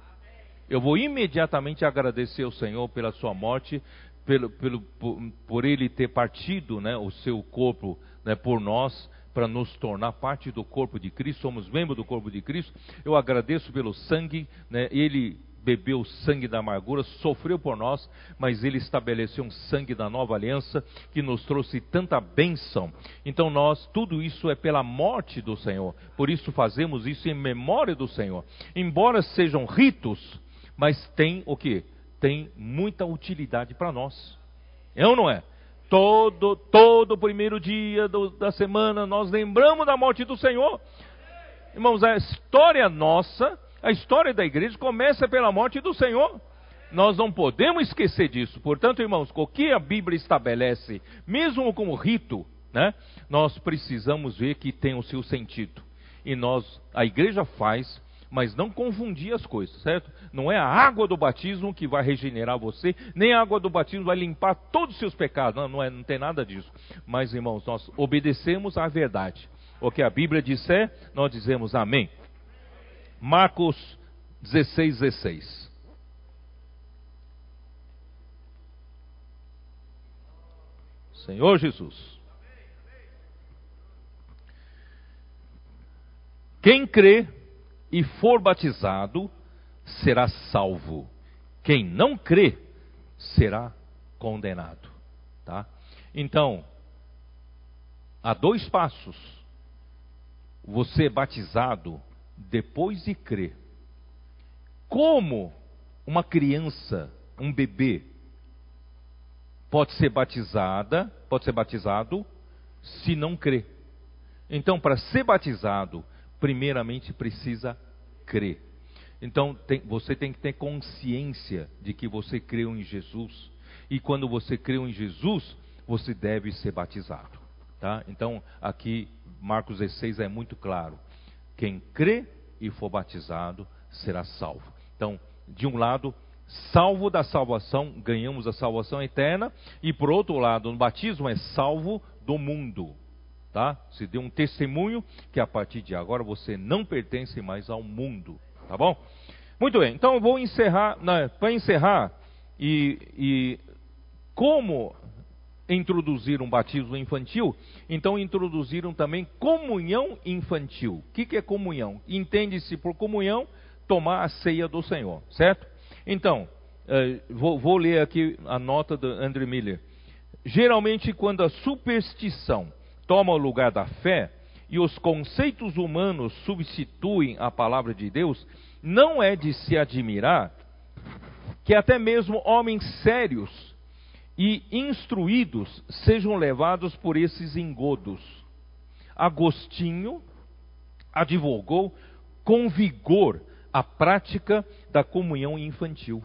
Eu vou imediatamente agradecer ao Senhor pela sua morte, pelo, pelo, por, por, ele ter partido né, o seu corpo né, por nós, para nos tornar parte do corpo de Cristo, somos membros do corpo de Cristo. Eu agradeço pelo sangue, né, ele bebeu o sangue da amargura, sofreu por nós, mas ele estabeleceu um sangue da nova aliança que nos trouxe tanta bênção. Então nós, tudo isso é pela morte do Senhor. Por isso fazemos isso em memória do Senhor. Embora sejam ritos, mas tem o que? Tem muita utilidade para nós. É ou não é? Todo, todo primeiro dia do, da semana nós lembramos da morte do Senhor. Irmãos, a história nossa, a história da igreja começa pela morte do Senhor. Nós não podemos esquecer disso. Portanto, irmãos, o que a Bíblia estabelece, mesmo como rito, né, nós precisamos ver que tem o seu sentido. E nós, a igreja faz mas não confundir as coisas, certo? Não é a água do batismo que vai regenerar você, nem a água do batismo vai limpar todos os seus pecados, não, não, é, não tem nada disso. Mas, irmãos, nós obedecemos à verdade. O que a Bíblia disser, nós dizemos amém. Marcos 16, 16. Senhor Jesus. Quem crê e for batizado, será salvo. Quem não crê, será condenado. Tá? Então, há dois passos. Você é batizado depois de crer. Como uma criança, um bebê, pode ser batizada, pode ser batizado se não crê. Então, para ser batizado primeiramente precisa crer. Então tem, você tem que ter consciência de que você creu em Jesus. E quando você creu em Jesus, você deve ser batizado. Tá? Então aqui Marcos 16 é muito claro. Quem crê e for batizado será salvo. Então, de um lado, salvo da salvação, ganhamos a salvação eterna, e por outro lado, no batismo é salvo do mundo tá? Se deu um testemunho que a partir de agora você não pertence mais ao mundo, tá bom? Muito bem, então eu vou encerrar, né, para encerrar, e, e como introduzir um batismo infantil, então introduziram também comunhão infantil. O que, que é comunhão? Entende-se por comunhão tomar a ceia do Senhor, certo? Então, eh, vou, vou ler aqui a nota do André Miller. Geralmente, quando a superstição toma o lugar da fé e os conceitos humanos substituem a palavra de Deus, não é de se admirar que até mesmo homens sérios e instruídos sejam levados por esses engodos. Agostinho advogou com vigor a prática da comunhão infantil.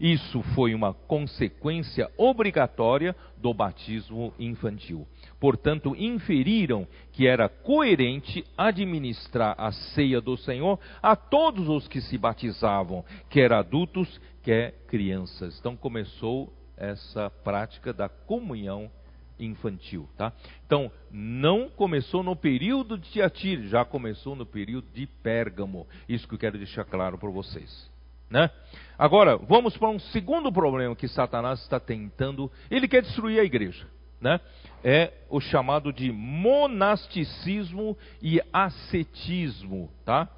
Isso foi uma consequência obrigatória do batismo infantil. Portanto, inferiram que era coerente administrar a ceia do Senhor a todos os que se batizavam, quer adultos, quer crianças. Então começou essa prática da comunhão infantil, tá? Então, não começou no período de Tiatira, já começou no período de Pérgamo. Isso que eu quero deixar claro para vocês. Né? Agora, vamos para um segundo problema que Satanás está tentando. Ele quer destruir a igreja. Né? É o chamado de monasticismo e ascetismo. Tá?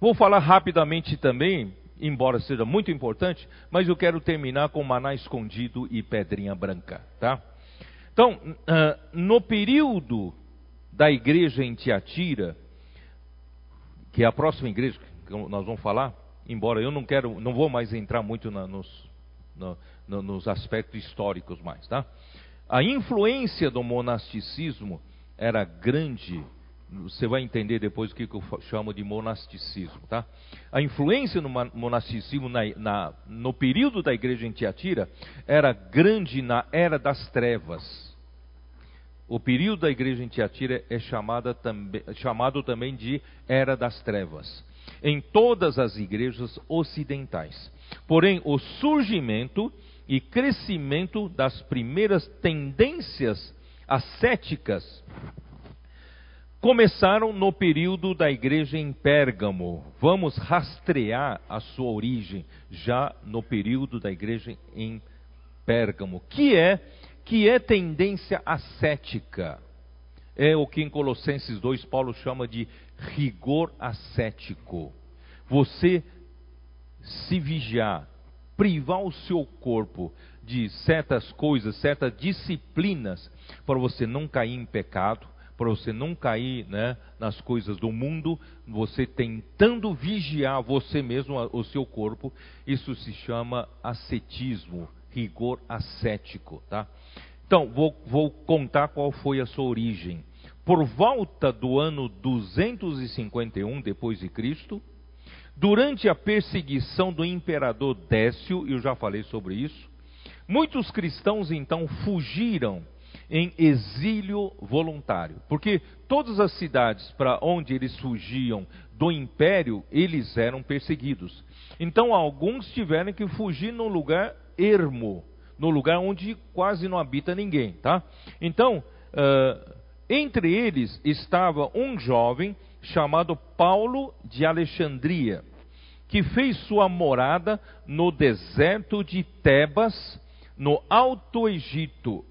Vou falar rapidamente também, embora seja muito importante, mas eu quero terminar com maná escondido e pedrinha branca. Tá? Então, uh, no período da igreja em Tiatira, que é a próxima igreja que nós vamos falar, embora eu não quero, não vou mais entrar muito na, nos, no, no, nos aspectos históricos mais, tá? A influência do monasticismo era grande. Você vai entender depois o que eu chamo de monasticismo, tá? A influência no monasticismo na, na, no período da igreja em Tiatira era grande na era das trevas. O período da igreja em Tiatira é chamada, chamado também de Era das Trevas em todas as igrejas ocidentais. Porém, o surgimento e crescimento das primeiras tendências ascéticas começaram no período da igreja em Pérgamo. Vamos rastrear a sua origem já no período da igreja em Pérgamo, que é que é tendência ascética. É o que em Colossenses 2 Paulo chama de rigor ascético. Você se vigiar, privar o seu corpo de certas coisas, certas disciplinas, para você não cair em pecado, para você não cair né, nas coisas do mundo, você tentando vigiar você mesmo, o seu corpo, isso se chama ascetismo, rigor ascético, tá? Então, vou, vou contar qual foi a sua origem por volta do ano 251 depois de Cristo, durante a perseguição do imperador Décio, eu já falei sobre isso, muitos cristãos então fugiram em exílio voluntário, porque todas as cidades para onde eles fugiam do império, eles eram perseguidos. Então alguns tiveram que fugir num lugar ermo, no lugar onde quase não habita ninguém, tá? Então, uh, entre eles estava um jovem chamado Paulo de Alexandria, que fez sua morada no deserto de Tebas, no Alto Egito.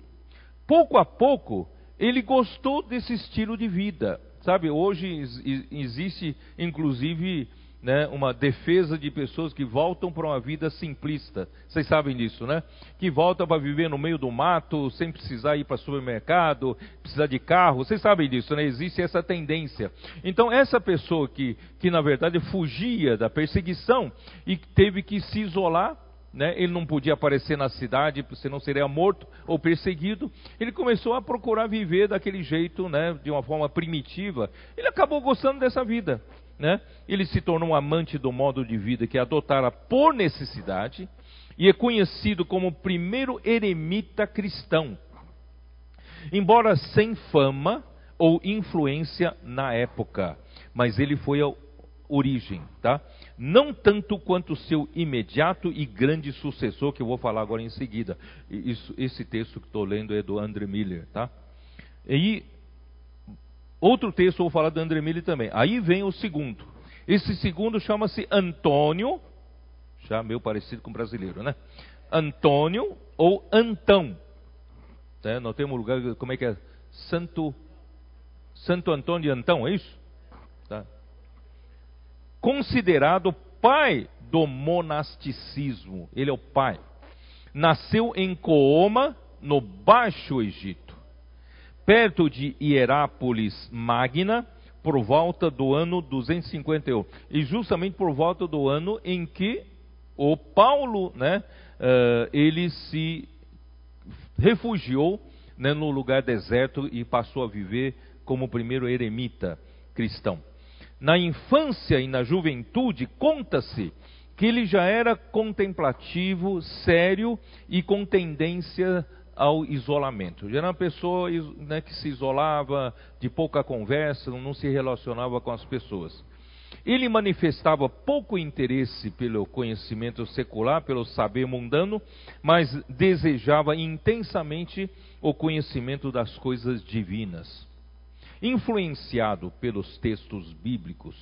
Pouco a pouco, ele gostou desse estilo de vida. Sabe, hoje existe inclusive né, uma defesa de pessoas que voltam para uma vida simplista. Vocês sabem disso, né? Que voltam para viver no meio do mato, sem precisar ir para supermercado, precisar de carro. Vocês sabem disso, né? Existe essa tendência. Então, essa pessoa que, que na verdade fugia da perseguição e teve que se isolar, né? ele não podia aparecer na cidade, senão seria morto ou perseguido. Ele começou a procurar viver daquele jeito, né? de uma forma primitiva. Ele acabou gostando dessa vida né? ele se tornou um amante do modo de vida que adotara por necessidade e é conhecido como o primeiro eremita cristão, embora sem fama ou influência na época, mas ele foi a origem, tá? Não tanto quanto seu imediato e grande sucessor, que eu vou falar agora em seguida. Isso, esse texto que estou lendo é do André Miller, tá? E Outro texto vou falar do André Mille também. Aí vem o segundo. Esse segundo chama-se Antônio, já meio parecido com brasileiro, né? Antônio ou Antão. É, nós temos um lugar, como é que é? Santo, Santo Antônio de Antão, é isso? Tá. considerado pai do monasticismo. Ele é o pai. Nasceu em Cooma, no Baixo Egito, perto de Hierápolis Magna, por volta do ano 251. E justamente por volta do ano em que o Paulo, né, uh, ele se refugiou né, no lugar deserto e passou a viver como primeiro eremita cristão. Na infância e na juventude, conta-se que ele já era contemplativo, sério e com tendência ao isolamento. Era uma pessoa né, que se isolava, de pouca conversa, não se relacionava com as pessoas. Ele manifestava pouco interesse pelo conhecimento secular, pelo saber mundano, mas desejava intensamente o conhecimento das coisas divinas. Influenciado pelos textos bíblicos,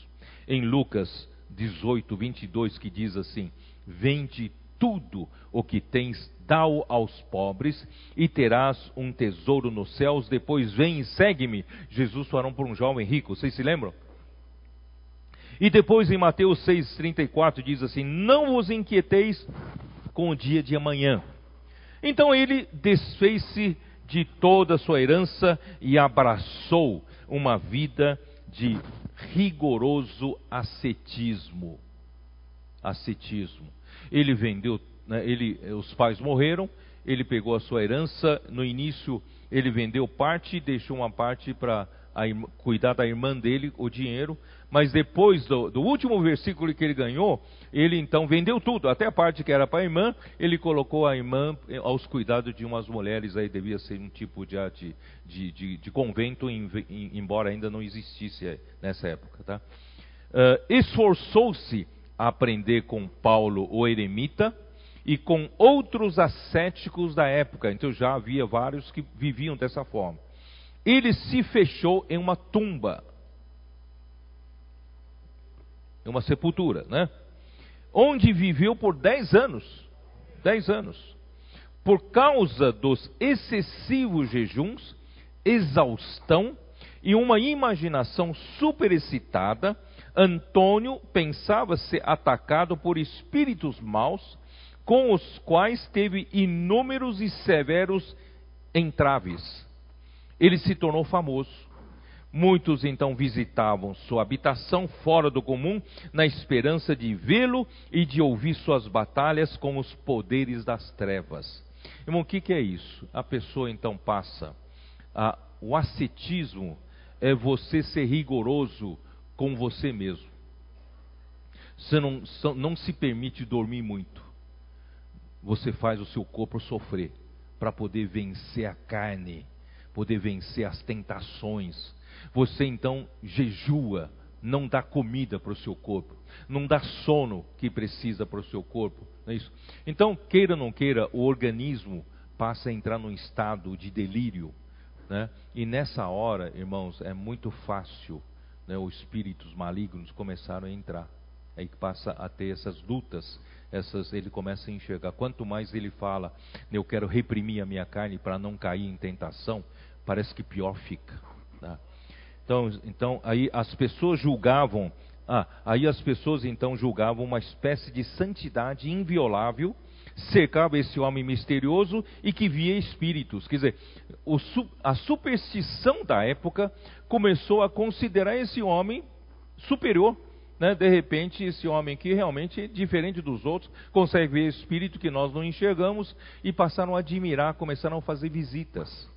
em Lucas 18, 22, que diz assim: Vende tudo o que tens, dá-o aos pobres, e terás um tesouro nos céus. Depois vem e segue-me. Jesus falou para um jovem rico, vocês se lembram? E depois em Mateus 6,34 diz assim: Não vos inquieteis com o dia de amanhã. Então ele desfez-se de toda a sua herança e abraçou uma vida de rigoroso ascetismo. Ascetismo. Ele vendeu, né, ele, os pais morreram, ele pegou a sua herança, no início ele vendeu parte deixou uma parte para cuidar da irmã dele, o dinheiro, mas depois do, do, último versículo que ele ganhou, ele então vendeu tudo, até a parte que era para a irmã, ele colocou a irmã eh, aos cuidados de umas mulheres, aí devia ser um tipo de, de, de, de convento, embora ainda não existisse eh, nessa época. Tá? Uh, Esforçou-se aprender com Paulo, o eremita, e com outros ascéticos da época, então já havia vários que viviam dessa forma. Ele se fechou em uma tumba uma sepultura, né? Onde viveu por dez anos. Dez anos. Por causa dos excessivos jejuns, exaustão e uma imaginação superexcitada, Antônio pensava ser atacado por espíritos maus, com os quais teve inúmeros e severos entraves. Ele se tornou famoso Muitos então visitavam sua habitação fora do comum, na esperança de vê-lo e de ouvir suas batalhas com os poderes das trevas. Irmão, o que, que é isso? A pessoa então passa. O ascetismo é você ser rigoroso com você mesmo. Você não, não se permite dormir muito. Você faz o seu corpo sofrer para poder vencer a carne, poder vencer as tentações você então jejua, não dá comida para o seu corpo, não dá sono que precisa para o seu corpo. Não é isso? Então, queira ou não queira, o organismo passa a entrar num estado de delírio. Né? E nessa hora, irmãos, é muito fácil né, os espíritos malignos começaram a entrar. Aí passa a ter essas lutas, essas, ele começa a enxergar. Quanto mais ele fala, eu quero reprimir a minha carne para não cair em tentação, parece que pior fica. Né? Então, então aí as pessoas julgavam, ah, aí as pessoas então julgavam uma espécie de santidade inviolável, cercava esse homem misterioso e que via espíritos. Quer dizer, o, a superstição da época começou a considerar esse homem superior. Né? De repente, esse homem aqui realmente, diferente dos outros, consegue ver espírito que nós não enxergamos e passaram a admirar, começaram a fazer visitas.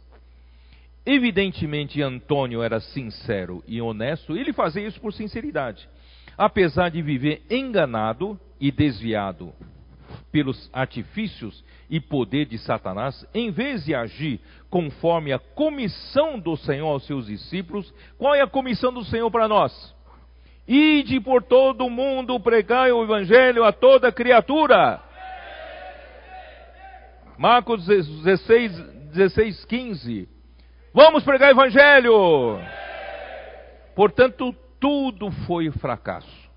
Evidentemente, Antônio era sincero e honesto, ele fazia isso por sinceridade. Apesar de viver enganado e desviado pelos artifícios e poder de Satanás, em vez de agir conforme a comissão do Senhor aos seus discípulos, qual é a comissão do Senhor para nós? Ide por todo o mundo, pregai o evangelho a toda criatura. Marcos 16, 16 15. Vamos pregar o evangelho. Portanto, tudo foi fracasso.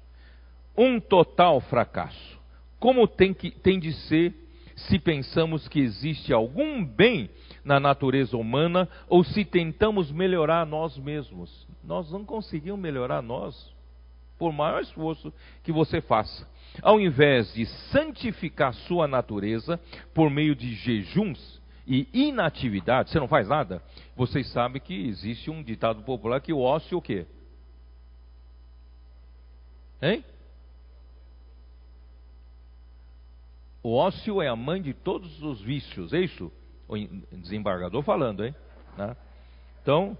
Um total fracasso. Como tem, que, tem de ser se pensamos que existe algum bem na natureza humana ou se tentamos melhorar nós mesmos? Nós não conseguimos melhorar nós. por maior esforço que você faça. Ao invés de santificar sua natureza por meio de jejuns e inatividade, você não faz nada? Vocês sabem que existe um ditado popular que o ócio o quê? Hein? O ócio é a mãe de todos os vícios, é isso? O desembargador falando, hein? Né? Então,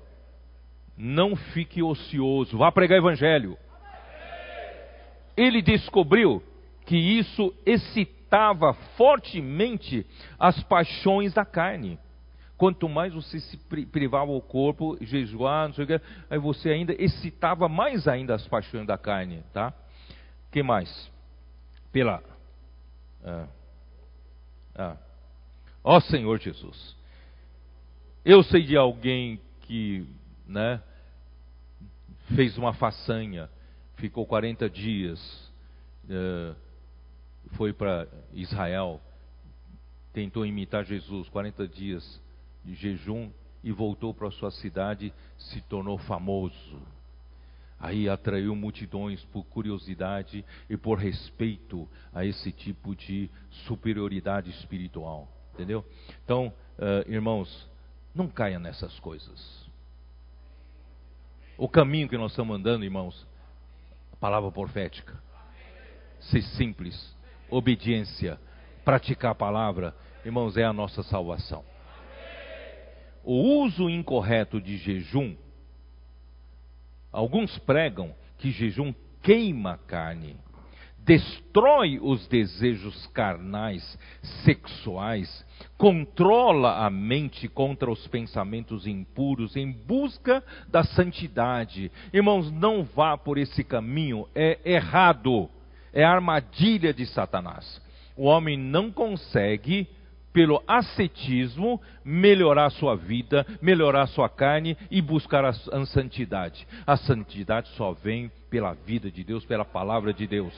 não fique ocioso, vá pregar evangelho. Ele descobriu que isso excitava fortemente as paixões da carne. Quanto mais você se privava o corpo, jejuar, não sei o que, aí você ainda excitava mais ainda as paixões da carne, tá? Que mais? Pela ah, ah. Ó Senhor Jesus, eu sei de alguém que, né, fez uma façanha, ficou 40 dias, uh, foi para Israel, tentou imitar Jesus, 40 dias de jejum e voltou para sua cidade, se tornou famoso. Aí atraiu multidões por curiosidade e por respeito a esse tipo de superioridade espiritual. Entendeu? Então, uh, irmãos, não caia nessas coisas. O caminho que nós estamos andando, irmãos, a palavra profética. Ser simples, obediência, praticar a palavra, irmãos, é a nossa salvação. O uso incorreto de jejum, alguns pregam que jejum queima a carne, destrói os desejos carnais, sexuais, controla a mente contra os pensamentos impuros em busca da santidade. Irmãos, não vá por esse caminho, é errado, é armadilha de Satanás. O homem não consegue pelo ascetismo, melhorar sua vida, melhorar sua carne e buscar a, a santidade. A santidade só vem pela vida de Deus, pela palavra de Deus.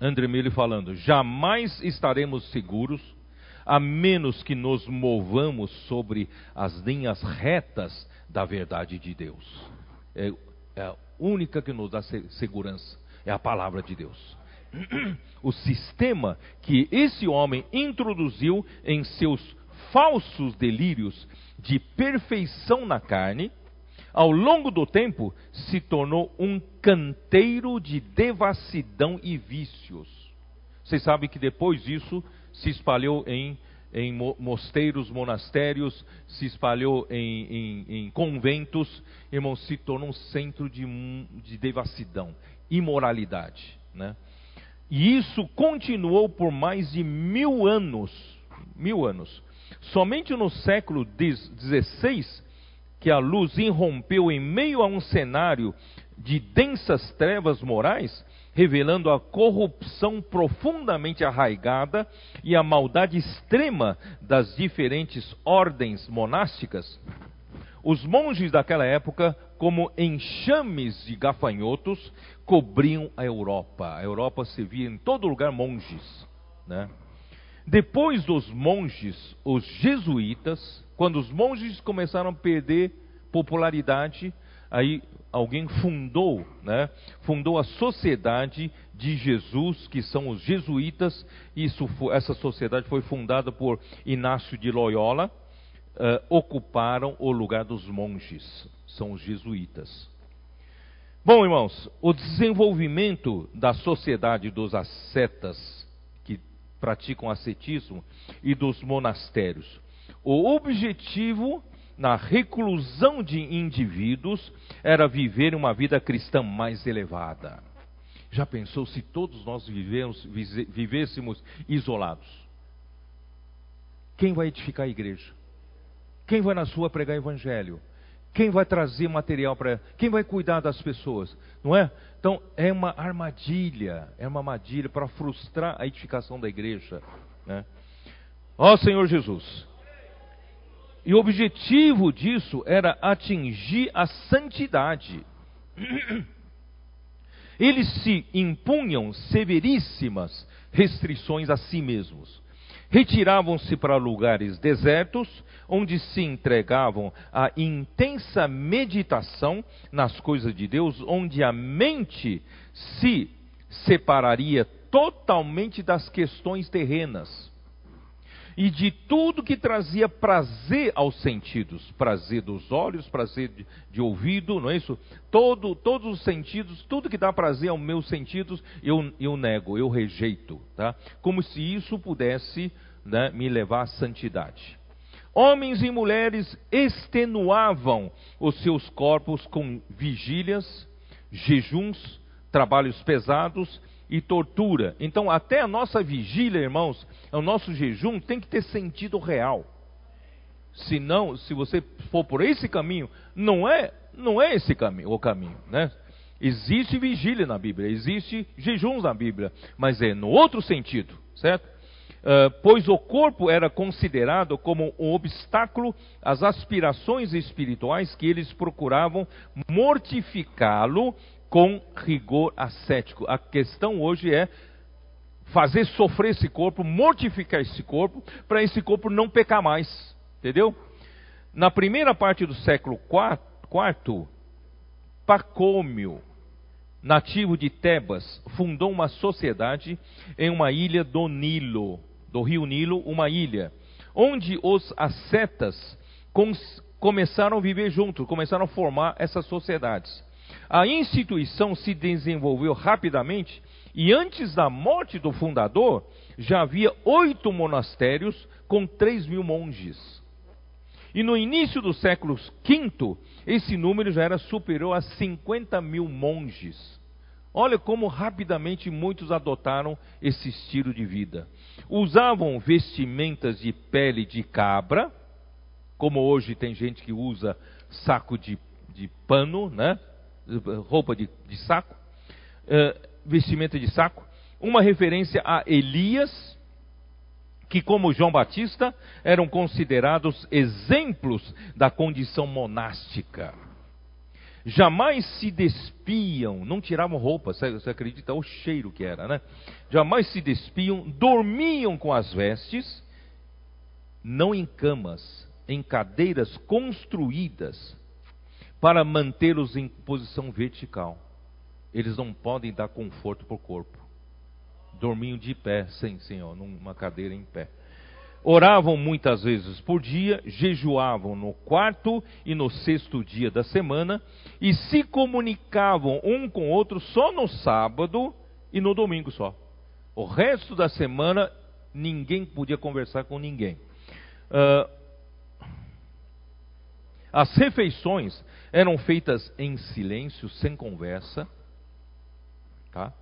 André Mille falando: jamais estaremos seguros a menos que nos movamos sobre as linhas retas da verdade de Deus. É, é a única que nos dá segurança, é a palavra de Deus. O sistema que esse homem introduziu em seus falsos delírios de perfeição na carne ao longo do tempo, se tornou um canteiro de devassidão e vícios. Vocês sabem que depois disso se espalhou em, em mosteiros, monastérios, se espalhou em, em, em conventos, irmãos, se tornou um centro de, de devassidão, imoralidade. Né? E isso continuou por mais de mil anos. Mil anos. Somente no século XVI que a luz irrompeu em meio a um cenário de densas trevas morais, revelando a corrupção profundamente arraigada e a maldade extrema das diferentes ordens monásticas, os monges daquela época, como enxames de gafanhotos, cobriam a Europa. A Europa se via em todo lugar monges. Né? Depois dos monges, os jesuítas, quando os monges começaram a perder popularidade, aí alguém fundou, né? Fundou a Sociedade de Jesus, que são os jesuítas. Isso, essa sociedade foi fundada por Inácio de Loyola. Uh, ocuparam o lugar dos monges, são os jesuítas. Bom, irmãos, o desenvolvimento da sociedade dos ascetas que praticam ascetismo e dos monastérios. O objetivo na reclusão de indivíduos era viver uma vida cristã mais elevada. Já pensou se todos nós vivemos, vivêssemos isolados? Quem vai edificar a igreja? Quem vai na sua pregar evangelho? Quem vai trazer material para. Quem vai cuidar das pessoas? Não é? Então, é uma armadilha, é uma armadilha para frustrar a edificação da igreja. Né? Ó Senhor Jesus, e o objetivo disso era atingir a santidade. Eles se impunham severíssimas restrições a si mesmos, Retiravam-se para lugares desertos, onde se entregavam à intensa meditação nas coisas de Deus, onde a mente se separaria totalmente das questões terrenas e de tudo que trazia prazer aos sentidos, prazer dos olhos, prazer de, de, ouvido, não é isso? Todo, todos os sentidos, tudo que dá prazer aos meus sentidos, eu, eu nego, eu rejeito, tá? Como se isso pudesse né, me levar à santidade. Homens e mulheres extenuavam os seus corpos com vigílias, jejuns, trabalhos pesados e tortura. Então, até a nossa vigília, irmãos, o nosso jejum tem que ter sentido real. Se não, se você for por esse caminho, não é, não é esse caminho, o caminho, né? Existe vigília na Bíblia, existe jejuns na Bíblia, mas é no outro sentido, certo? Uh, pois o corpo era considerado como um obstáculo às aspirações espirituais que eles procuravam mortificá-lo com rigor ascético. A questão hoje é fazer sofrer esse corpo, mortificar esse corpo, para esse corpo não pecar mais. Entendeu? Na primeira parte do século IV, Pacômio, nativo de Tebas, fundou uma sociedade em uma ilha do Nilo, do rio Nilo, uma ilha, onde os ascetas começaram a viver juntos, começaram a formar essas sociedades. A instituição se desenvolveu rapidamente e antes da morte do fundador, já havia oito monastérios com três mil monges. E no início do século V, esse número já era superior a 50 mil monges. Olha como rapidamente muitos adotaram esse estilo de vida. Usavam vestimentas de pele de cabra, como hoje tem gente que usa saco de, de pano, né? Roupa de, de saco, uh, vestimenta de saco, uma referência a Elias, que, como João Batista, eram considerados exemplos da condição monástica. Jamais se despiam, não tiravam roupa, você acredita o cheiro que era, né? Jamais se despiam, dormiam com as vestes, não em camas, em cadeiras construídas para mantê-los em posição vertical. Eles não podem dar conforto para o corpo. Dormiam de pé, sem senhor, numa cadeira em pé. Oravam muitas vezes por dia, jejuavam no quarto e no sexto dia da semana e se comunicavam um com o outro só no sábado e no domingo só. O resto da semana ninguém podia conversar com ninguém. Uh, as refeições eram feitas em silêncio, sem conversa. Tá?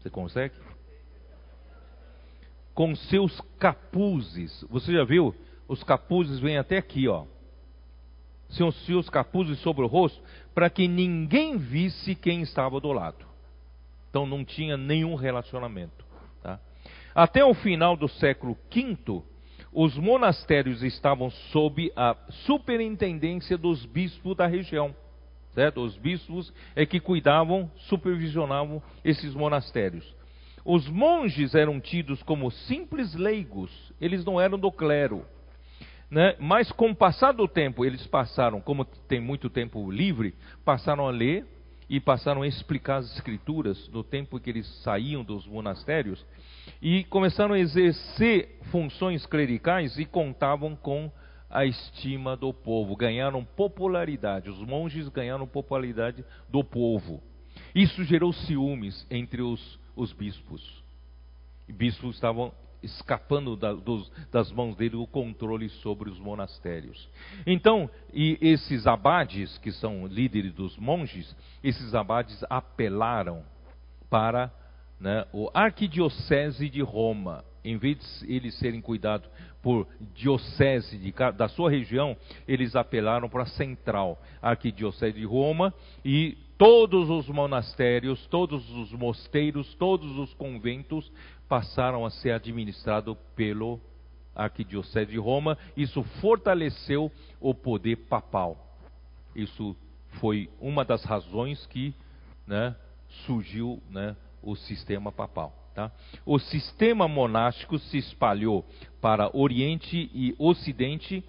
Você consegue? Com seus capuzes. Você já viu? Os capuzes vêm até aqui, ó. São seus capuzes sobre o rosto, para que ninguém visse quem estava do lado. Então não tinha nenhum relacionamento. Tá? Até o final do século V, os monastérios estavam sob a superintendência dos bispos da região. Certo? Os bispos é que cuidavam, supervisionavam esses monastérios. Os monges eram tidos como simples leigos, eles não eram do clero. Né? Mas com o passar do tempo, eles passaram, como tem muito tempo livre, passaram a ler e passaram a explicar as escrituras no tempo que eles saíam dos monastérios e começaram a exercer funções clericais e contavam com a estima do povo, ganharam popularidade, os monges ganharam popularidade do povo. Isso gerou ciúmes entre os, os bispos. Bispos estavam escapando da, dos, das mãos dele o controle sobre os monastérios. Então, e esses abades, que são líderes dos monges, esses abades apelaram para né, o arquidiocese de Roma, em vez de eles serem cuidados por diocese de, da sua região, eles apelaram para a central, arquidiocese de Roma, e todos os monastérios, todos os mosteiros, todos os conventos passaram a ser administrados pelo arquidiocese de Roma. Isso fortaleceu o poder papal. Isso foi uma das razões que né, surgiu né, o sistema papal. Tá? O sistema monástico se espalhou para Oriente e Ocidente,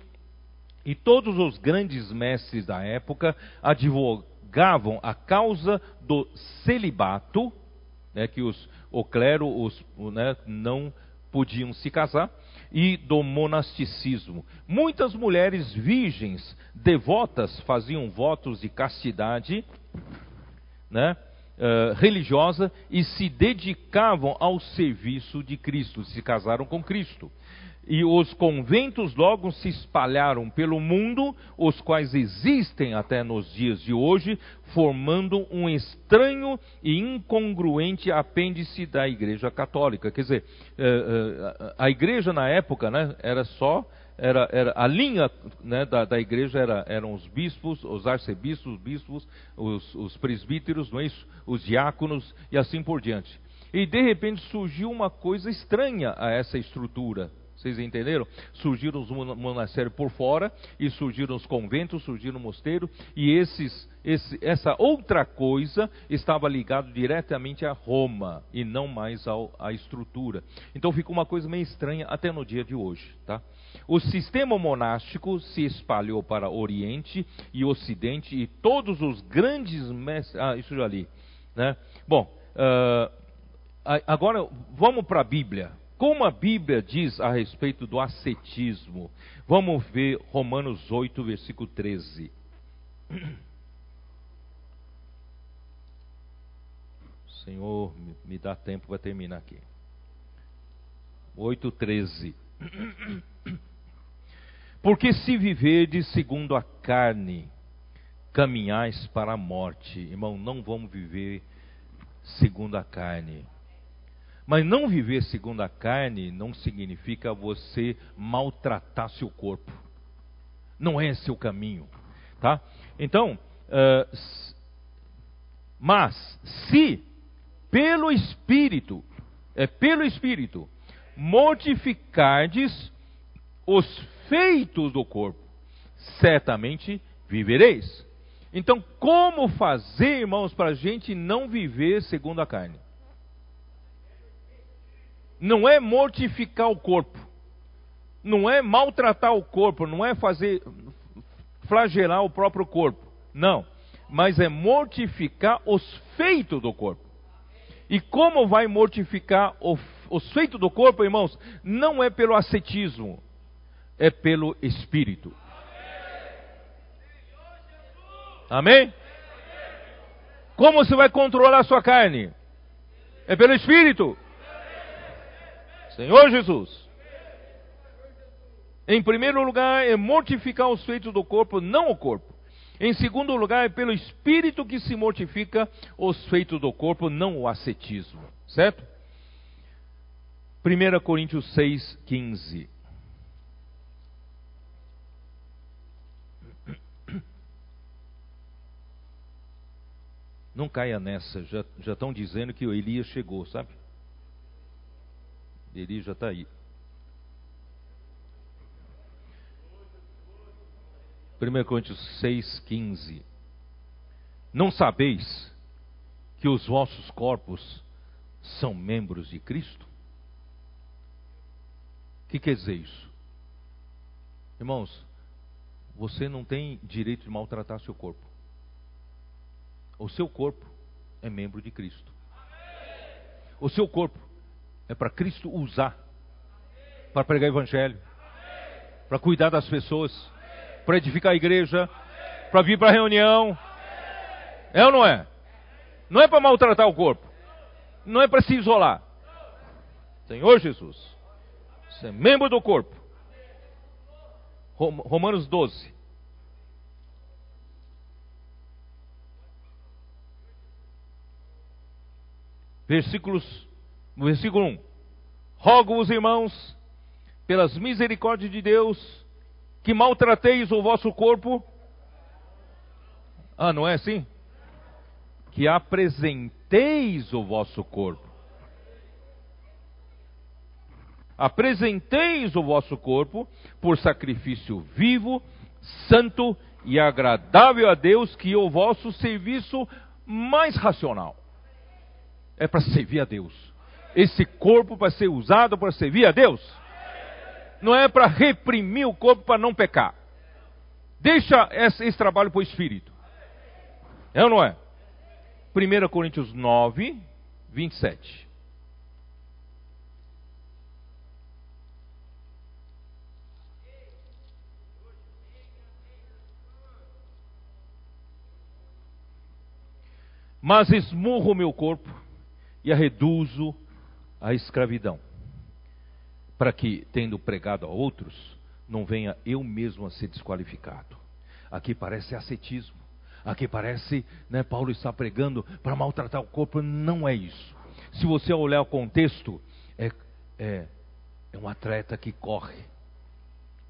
e todos os grandes mestres da época advogavam a causa do celibato, né, que os, o clero os, né, não podiam se casar, e do monasticismo. Muitas mulheres virgens, devotas, faziam votos de castidade, né? Uh, religiosa e se dedicavam ao serviço de Cristo, se casaram com Cristo e os conventos logo se espalharam pelo mundo, os quais existem até nos dias de hoje, formando um estranho e incongruente apêndice da Igreja Católica. Quer dizer, eh, eh, a Igreja na época né, era só. Era, era, a linha né, da, da, igreja era, eram os bispos, os arcebispos, os bispos, os, os presbíteros, não é isso? os diáconos e assim por diante. E de repente surgiu uma coisa estranha a essa estrutura. Vocês entenderam? Surgiram os monastérios por fora, e surgiram os conventos, surgiram o mosteiro, e esses, esse, essa outra coisa estava ligado diretamente a Roma, e não mais ao, à estrutura. Então ficou uma coisa meio estranha até no dia de hoje. Tá? O sistema monástico se espalhou para Oriente e Ocidente, e todos os grandes mestres. Ah, isso já li. Né? Bom, uh, agora vamos para a Bíblia. Como a Bíblia diz a respeito do ascetismo? Vamos ver Romanos 8, versículo 13. [clears throat] Senhor, me dá tempo para terminar aqui. 13. [clears throat] Porque se viverdes segundo a carne, caminhais para a morte. Irmão, não vamos viver segundo a carne. Mas não viver segundo a carne não significa você maltratar seu corpo. Não é o caminho, tá? Então, uh, mas se pelo Espírito, é pelo Espírito, mortificardes os feitos do corpo, certamente vivereis. Então, como fazer, irmãos, para a gente não viver segundo a carne? Não é mortificar o corpo, não é maltratar o corpo, não é fazer flagelar o próprio corpo, não, mas é mortificar os feitos do corpo. E como vai mortificar os feitos do corpo, irmãos? Não é pelo ascetismo, é pelo espírito. Amém? Como você vai controlar a sua carne? É pelo espírito. Senhor Jesus. Em primeiro lugar, é mortificar os feitos do corpo, não o corpo. Em segundo lugar, é pelo espírito que se mortifica os feitos do corpo, não o ascetismo. Certo? 1 Coríntios 6, 15. Não caia nessa, já, já estão dizendo que o Elias chegou, sabe? Ele já está aí. 1 Coríntios 6,15 Não sabeis que os vossos corpos são membros de Cristo? O que quer dizer isso? Irmãos, você não tem direito de maltratar seu corpo. O seu corpo é membro de Cristo. O seu corpo é para Cristo usar para pregar o Evangelho, para cuidar das pessoas, para edificar a igreja, para vir para a reunião. É ou não é? Não é para maltratar o corpo, não é para se isolar. Senhor Jesus, você é membro do corpo. Romanos 12. Versículos no versículo 1: Rogo-vos, irmãos, pelas misericórdias de Deus, que maltrateis o vosso corpo. Ah, não é assim? Que apresenteis o vosso corpo. Apresenteis o vosso corpo por sacrifício vivo, santo e agradável a Deus, que é o vosso serviço mais racional. É para servir a Deus esse corpo para ser usado para servir a Deus. Não é para reprimir o corpo para não pecar. Deixa esse, esse trabalho para o Espírito. É ou não é? 1 Coríntios 9, 27. Mas esmurro o meu corpo e a reduzo à escravidão, para que, tendo pregado a outros, não venha eu mesmo a ser desqualificado. Aqui parece ascetismo. Aqui parece, né, Paulo está pregando para maltratar o corpo. Não é isso. Se você olhar o contexto, é, é, é um atleta que corre,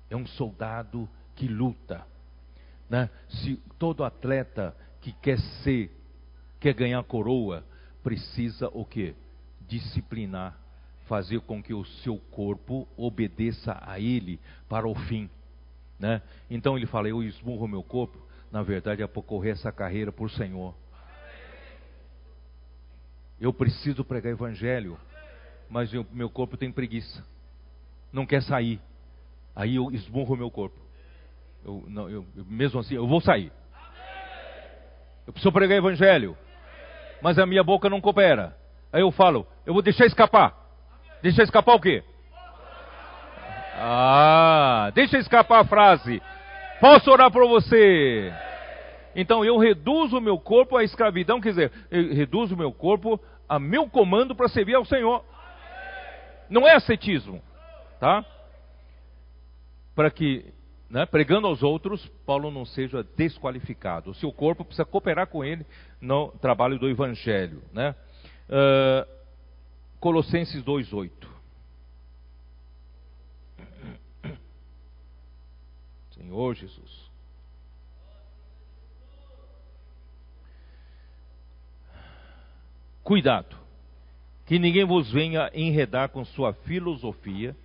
é um soldado que luta. Né? Se todo atleta que quer ser, quer ganhar coroa, precisa o que? Disciplinar, fazer com que o seu corpo obedeça a ele para o fim. Né? Então ele fala: Eu esmurro meu corpo na verdade, é para correr essa carreira por Senhor. Eu preciso pregar evangelho, mas o meu corpo tem preguiça, não quer sair. Aí eu esmurro meu corpo. Eu, não, eu, mesmo assim, eu vou sair. Eu preciso pregar evangelho, mas a minha boca não coopera. Aí eu falo, eu vou deixar escapar. Deixar escapar o quê? Ah, deixa escapar a frase. Posso orar por você? Então eu reduzo o meu corpo à escravidão, quer dizer, eu reduzo o meu corpo a meu comando para servir ao Senhor. Não é ascetismo, tá? Para que, né, pregando aos outros, Paulo não seja desqualificado. O seu corpo precisa cooperar com ele no trabalho do Evangelho, né? Uh, Colossenses 2:8. Senhor Jesus. Cuidado, que ninguém vos venha enredar com sua filosofia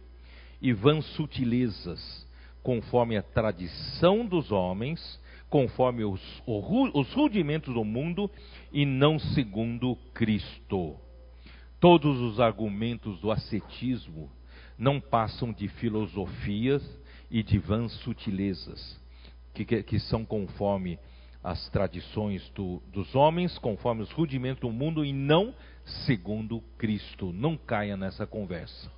e vãs sutilezas, conforme a tradição dos homens, conforme os, os rudimentos do mundo e não segundo Cristo. Todos os argumentos do ascetismo não passam de filosofias e de vãs sutilezas, que, que, que são conforme as tradições do, dos homens, conforme os rudimentos do mundo e não segundo Cristo. Não caia nessa conversa.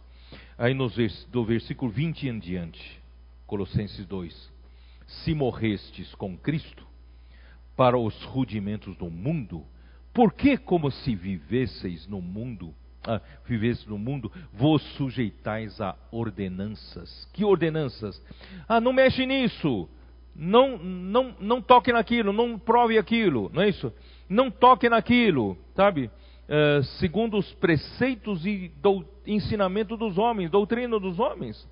Aí nos, do versículo 20 em diante, Colossenses 2: Se morrestes com Cristo para os rudimentos do mundo, por que, como se vivesseis no mundo, ah, vivesseis no mundo, vos sujeitais a ordenanças? Que ordenanças? Ah, não mexe nisso não, não, não toque naquilo, não prove aquilo, não é isso? Não toque naquilo, sabe? É, segundo os preceitos e do, ensinamento dos homens, doutrina dos homens.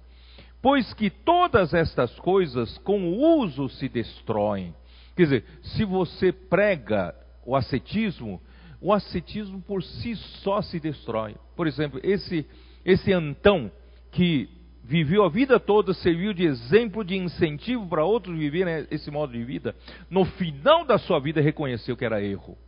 Pois que todas estas coisas com o uso se destroem. Quer dizer, se você prega o ascetismo, o ascetismo por si só se destrói. Por exemplo, esse, esse Antão que viveu a vida toda, serviu de exemplo, de incentivo para outros viverem esse modo de vida, no final da sua vida reconheceu que era erro.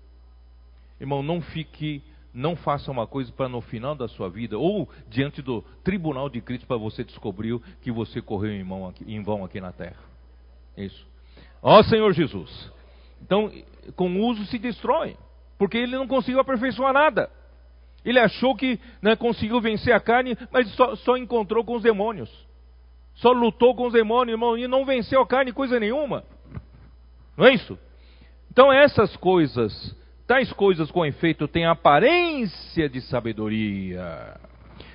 Irmão, não fique, não faça uma coisa para no final da sua vida, ou diante do tribunal de Cristo, para você descobrir que você correu em, mão aqui, em vão aqui na terra. Isso. Ó Senhor Jesus. Então, com uso se destrói, porque ele não conseguiu aperfeiçoar nada. Ele achou que né, conseguiu vencer a carne, mas só, só, encontrou com os demônios. Só lutou com os demônios, irmão, e não venceu a carne coisa nenhuma. Não é isso? Então essas coisas, tais coisas com efeito, têm aparência de sabedoria.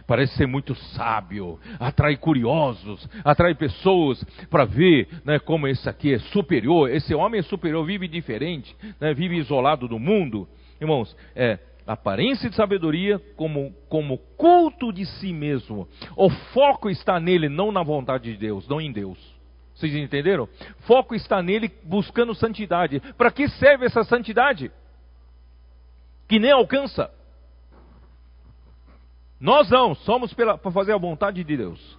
Parece ser muito sábio, atrai curiosos, atrai pessoas para ver né, como esse aqui é superior, esse homem é superior, vive diferente, né, vive isolado do mundo. Irmãos, é, aparência de sabedoria como, como culto de si mesmo. O foco está nele, não na vontade de Deus, não em Deus. Vocês entenderam? Foco está nele buscando santidade. Para que serve essa santidade? Que nem alcança. Nós não, somos para fazer a vontade de Deus.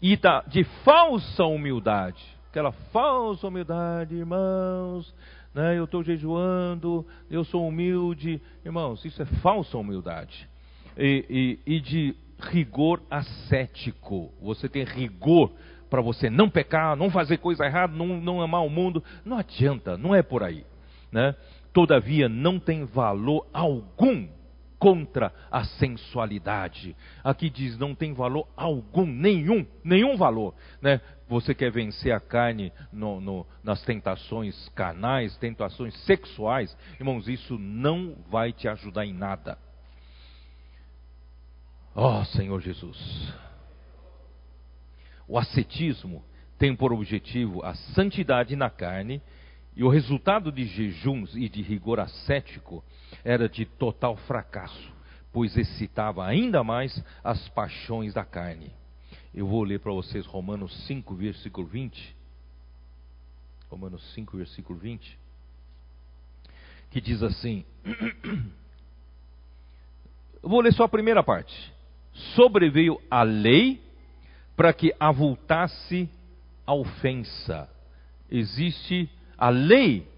E tá de falsa humildade. Aquela falsa humildade, irmãos né, eu estou jejuando, eu sou humilde. Irmãos, isso é falsa humildade. E, e, e de rigor ascético. Você tem rigor para você não pecar, não fazer coisa errada, não, não amar o mundo. Não adianta, não é por aí. Né? Todavia, não tem valor algum contra a sensualidade. Aqui diz não tem valor algum, nenhum, nenhum valor. Né? Você quer vencer a carne no, no, nas tentações carnais, tentações sexuais, irmãos, isso não vai te ajudar em nada. Ó oh, Senhor Jesus. O ascetismo tem por objetivo a santidade na carne, e o resultado de jejuns e de rigor ascético era de total fracasso, pois excitava ainda mais as paixões da carne. Eu vou ler para vocês Romanos 5, versículo 20. Romanos 5, versículo 20. Que diz assim: [clears throat] Eu vou ler só a primeira parte. Sobreveio a lei para que avultasse a ofensa. Existe a lei,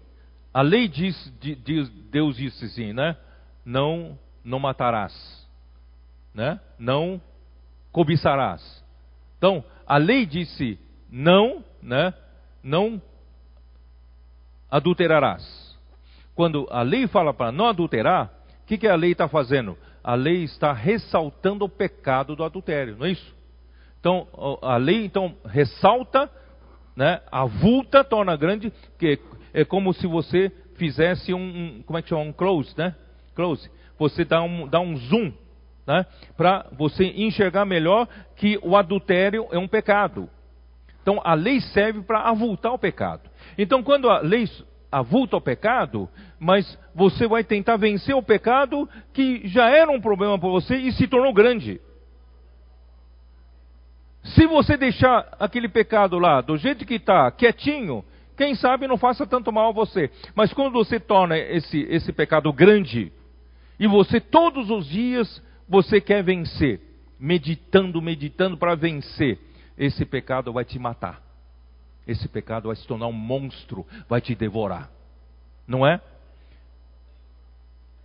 a lei diz, diz, Deus disse assim, né? Não, não matarás, né? Não cobiçarás. Então, a lei disse não, né? Não adulterarás. Quando a lei fala para não adulterar, o que, que a lei está fazendo? A lei está ressaltando o pecado do adultério, não é isso? Então, a lei então ressalta, né, avulta, torna grande, que é como se você fizesse um, um como é que chama, um close, né? Close. Você dá um, dá um zoom, né? Para você enxergar melhor que o adultério é um pecado. Então, a lei serve para avultar o pecado. Então, quando a lei avulta o pecado, mas você vai tentar vencer o pecado que já era um problema para você e se tornou grande. Se você deixar aquele pecado lá do jeito que está, quietinho, quem sabe não faça tanto mal a você. Mas quando você torna esse, esse pecado grande, e você todos os dias você quer vencer, meditando, meditando para vencer, esse pecado vai te matar. Esse pecado vai se tornar um monstro, vai te devorar. Não é?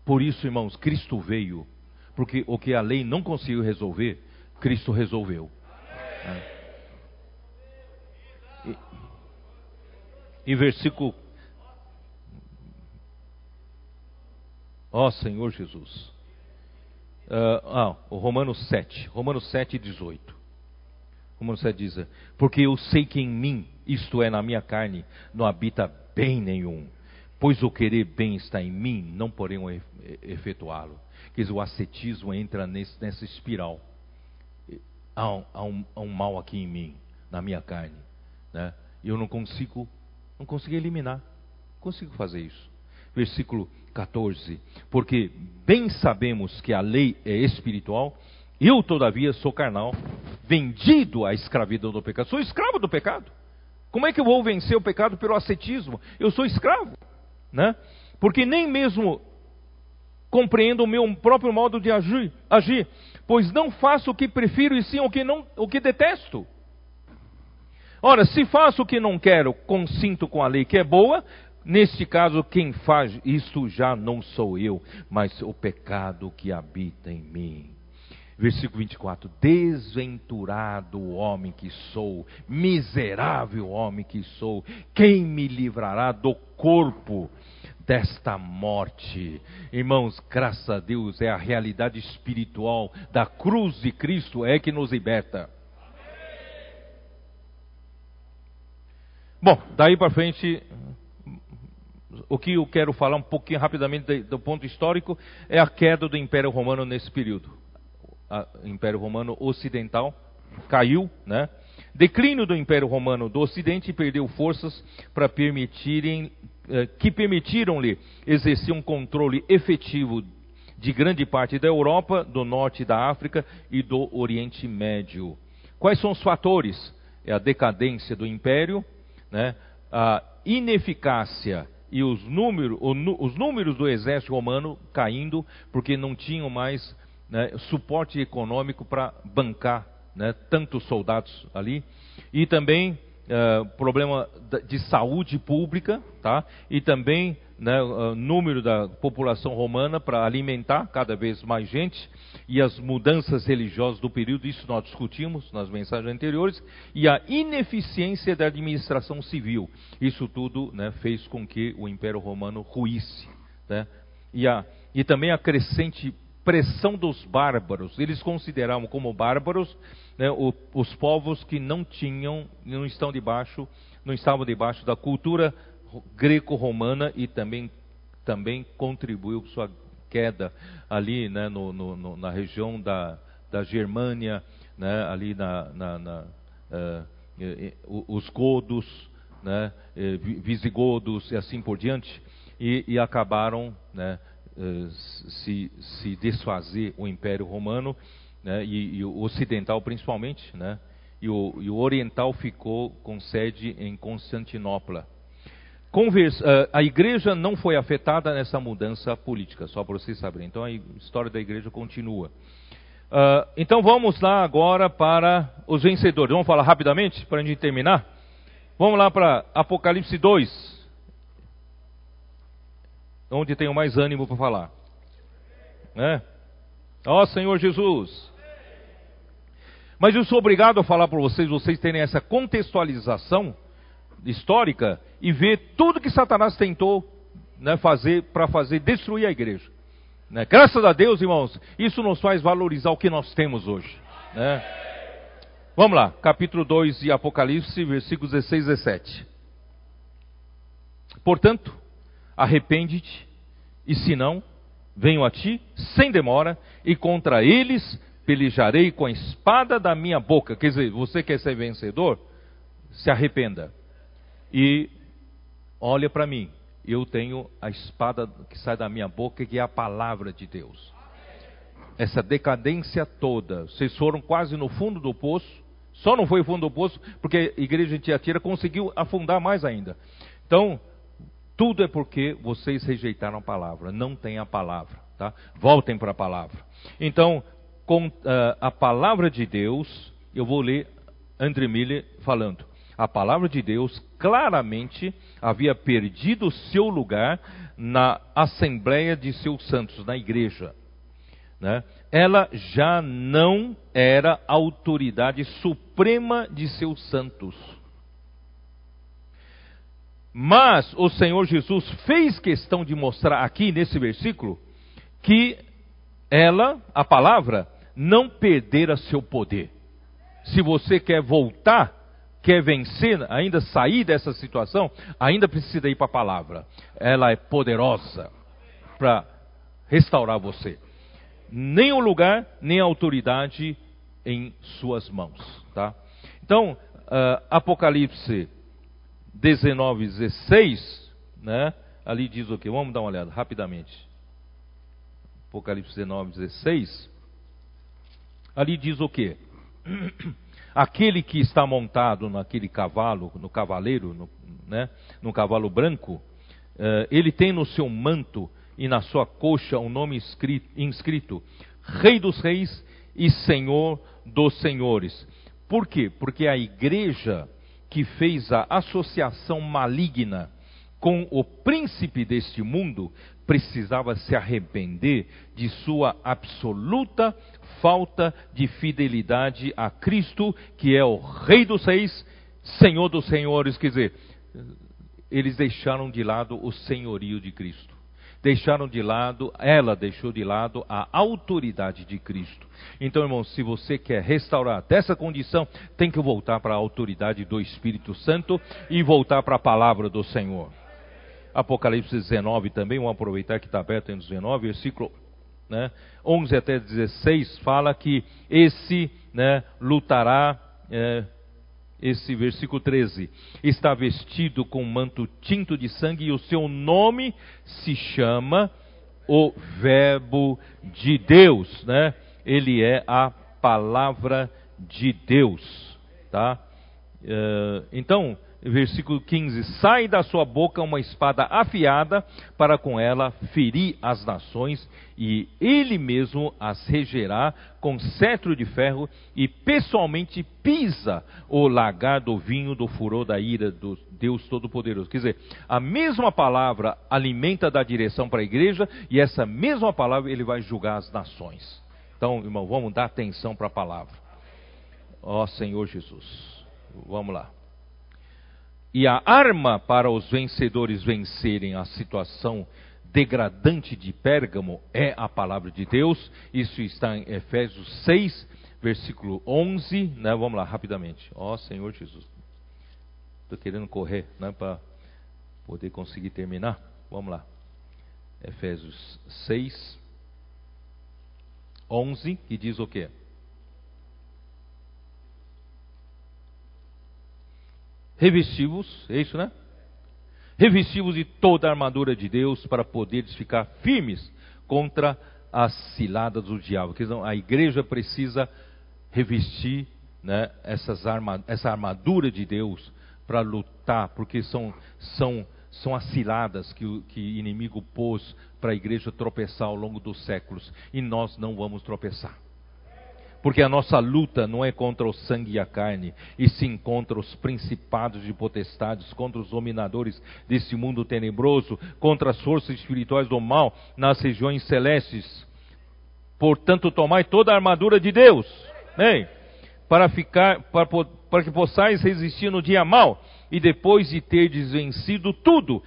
Por isso, irmãos, Cristo veio, porque o que a lei não conseguiu resolver, Cristo resolveu. E, e versículo. Ó Senhor Jesus. Uh, ah, o Romanos 7. Romanos 7, 18. Romanos 7 diz: Porque eu sei que em mim, isto é, na minha carne, não habita bem nenhum. Pois o querer bem está em mim, não porém efetuá-lo. Quer dizer, o ascetismo entra nesse, nessa espiral há um, há, um, há um, mal aqui em mim, na minha carne, né? E eu não consigo, não consigo eliminar, não consigo fazer isso. Versículo 14: Porque bem sabemos que a lei é espiritual, eu todavia sou carnal, vendido à escravidão do pecado. Sou escravo do pecado. Como é que eu vou vencer o pecado pelo ascetismo? Eu sou escravo, né? Porque nem mesmo compreendo o meu próprio modo de agir, agir pois não faço o que prefiro e sim o que, não, o que detesto. Ora, se faço o que não quero, consinto com a lei que é boa, neste caso quem faz isto já não sou eu, mas o pecado que habita em mim. Versículo 24: Desventurado o homem que sou, miserável homem que sou, quem me livrará do corpo desta morte. Irmãos, graças a Deus, é a realidade espiritual da cruz de Cristo é que nos liberta. Bom, daí para frente, o que eu quero falar um pouquinho rapidamente do ponto histórico é a queda do Império Romano nesse período. O Império Romano Ocidental caiu, né? Declínio do Império Romano do Ocidente perdeu forças para permitirem que permitiram-lhe exercer um controle efetivo de grande parte da Europa, do norte da África e do Oriente Médio. Quais são os fatores? É a decadência do império, né? a ineficácia e os números, os números do exército romano caindo, porque não tinham mais né, suporte econômico para bancar né, tantos soldados ali, e também uh, problema de saúde pública, tá? E também né, número da população romana para alimentar cada vez mais gente e as mudanças religiosas do período, isso nós discutimos nas mensagens anteriores, e a ineficiência da administração civil. Isso tudo né, fez com que o Império Romano ruísse. Né? E, a, e também a crescente pressão dos bárbaros. Eles consideravam como bárbaros né, o, os povos que não tinham, não estão debaixo, não estavam debaixo da cultura greco-romana e também também contribuiu com sua queda ali, né, no, no, na região da, da Germânia, né, ali na, na, na uh, os godos, né, visigodos e assim por diante, e, e acabaram né, uh, se, se desfazer o Império Romano né, e, e, o ocidental principalmente, né, e o, e o oriental ficou com sede em Constantinopla. Uh, a igreja não foi afetada nessa mudança política, só para vocês saberem. Então a história da igreja continua. Uh, então vamos lá agora para os vencedores. Vamos falar rapidamente para a gente terminar? Vamos lá para Apocalipse 2. Onde tenho mais ânimo para falar. Né? Ó Senhor Jesus. Mas eu sou obrigado a falar para vocês, vocês terem essa contextualização histórica e ver tudo que Satanás tentou né, fazer para fazer destruir a igreja. Né? Graças a Deus, irmãos, isso nos faz valorizar o que nós temos hoje. Né? Vamos lá, capítulo 2 de Apocalipse, versículos 16 e 17. Portanto, arrepende-te, e se não, venho a ti sem demora, e contra eles pelejarei com a espada da minha boca. Quer dizer, você quer ser vencedor? Se arrependa e olha para mim. Eu tenho a espada que sai da minha boca, que é a palavra de Deus. Essa decadência toda, vocês foram quase no fundo do poço, só não foi fundo do poço porque a igreja de Tiatira conseguiu afundar mais ainda. Então, tudo é porque vocês rejeitaram a palavra, não tem a palavra, tá? Voltem para a palavra. Então, com uh, a palavra de Deus, eu vou ler André Miller falando a palavra de Deus claramente havia perdido seu lugar na Assembleia de seus santos, na igreja. Né? Ela já não era a autoridade suprema de seus santos. Mas o Senhor Jesus fez questão de mostrar aqui nesse versículo que ela, a palavra, não perdera seu poder. Se você quer voltar quer vencer, ainda sair dessa situação, ainda precisa ir para a palavra. Ela é poderosa para restaurar você. Nem o lugar, nem a autoridade em suas mãos. Tá? Então, uh, Apocalipse 19, 16, né? ali diz o que? Vamos dar uma olhada rapidamente. Apocalipse 19, 16. Ali diz o que? [clears throat] aquele que está montado naquele cavalo, no cavaleiro, no, né, no cavalo branco, uh, ele tem no seu manto e na sua coxa um nome escrito, inscrito: Rei dos Reis e Senhor dos Senhores. Por quê? Porque a igreja que fez a associação maligna com o príncipe deste mundo precisava se arrepender de sua absoluta falta de fidelidade a Cristo, que é o Rei dos Reis, Senhor dos Senhores. Quer dizer, eles deixaram de lado o senhorio de Cristo. Deixaram de lado, ela deixou de lado a autoridade de Cristo. Então, irmãos, se você quer restaurar dessa condição, tem que voltar para a autoridade do Espírito Santo e voltar para a palavra do Senhor. Apocalipse 19 também, vamos aproveitar que está aberto em 19, versículo né, 11 até 16, fala que esse né, lutará, é, esse versículo 13, está vestido com manto tinto de sangue e o seu nome se chama o Verbo de Deus, né? Ele é a palavra de Deus, tá? Uh, então, versículo 15: Sai da sua boca uma espada afiada, para com ela ferir as nações, e ele mesmo as regerá com cetro de ferro, e pessoalmente pisa o lagar do vinho do furor da ira do Deus Todo-Poderoso. Quer dizer, a mesma palavra alimenta da direção para a igreja, e essa mesma palavra ele vai julgar as nações. Então, irmão, vamos dar atenção para a palavra. Ó oh, Senhor Jesus. Vamos lá. E a arma para os vencedores vencerem a situação degradante de Pérgamo é a palavra de Deus. Isso está em Efésios 6, versículo 11. Né? Vamos lá, rapidamente. Ó oh, Senhor Jesus. Estou querendo correr né, para poder conseguir terminar. Vamos lá. Efésios 6, 11, que diz o quê? Revestivos, é isso, né? Revestivos de toda a armadura de Deus para poderes ficar firmes contra as ciladas do diabo. A igreja precisa revestir né, essas arma, essa armadura de Deus para lutar, porque são, são, são as ciladas que o que inimigo pôs para a igreja tropeçar ao longo dos séculos. E nós não vamos tropeçar. Porque a nossa luta não é contra o sangue e a carne, e sim contra os principados e potestades, contra os dominadores desse mundo tenebroso, contra as forças espirituais do mal nas regiões celestes. Portanto, tomai toda a armadura de Deus, para ficar, para, para que possais resistir no dia mal, e depois de ter vencido tudo,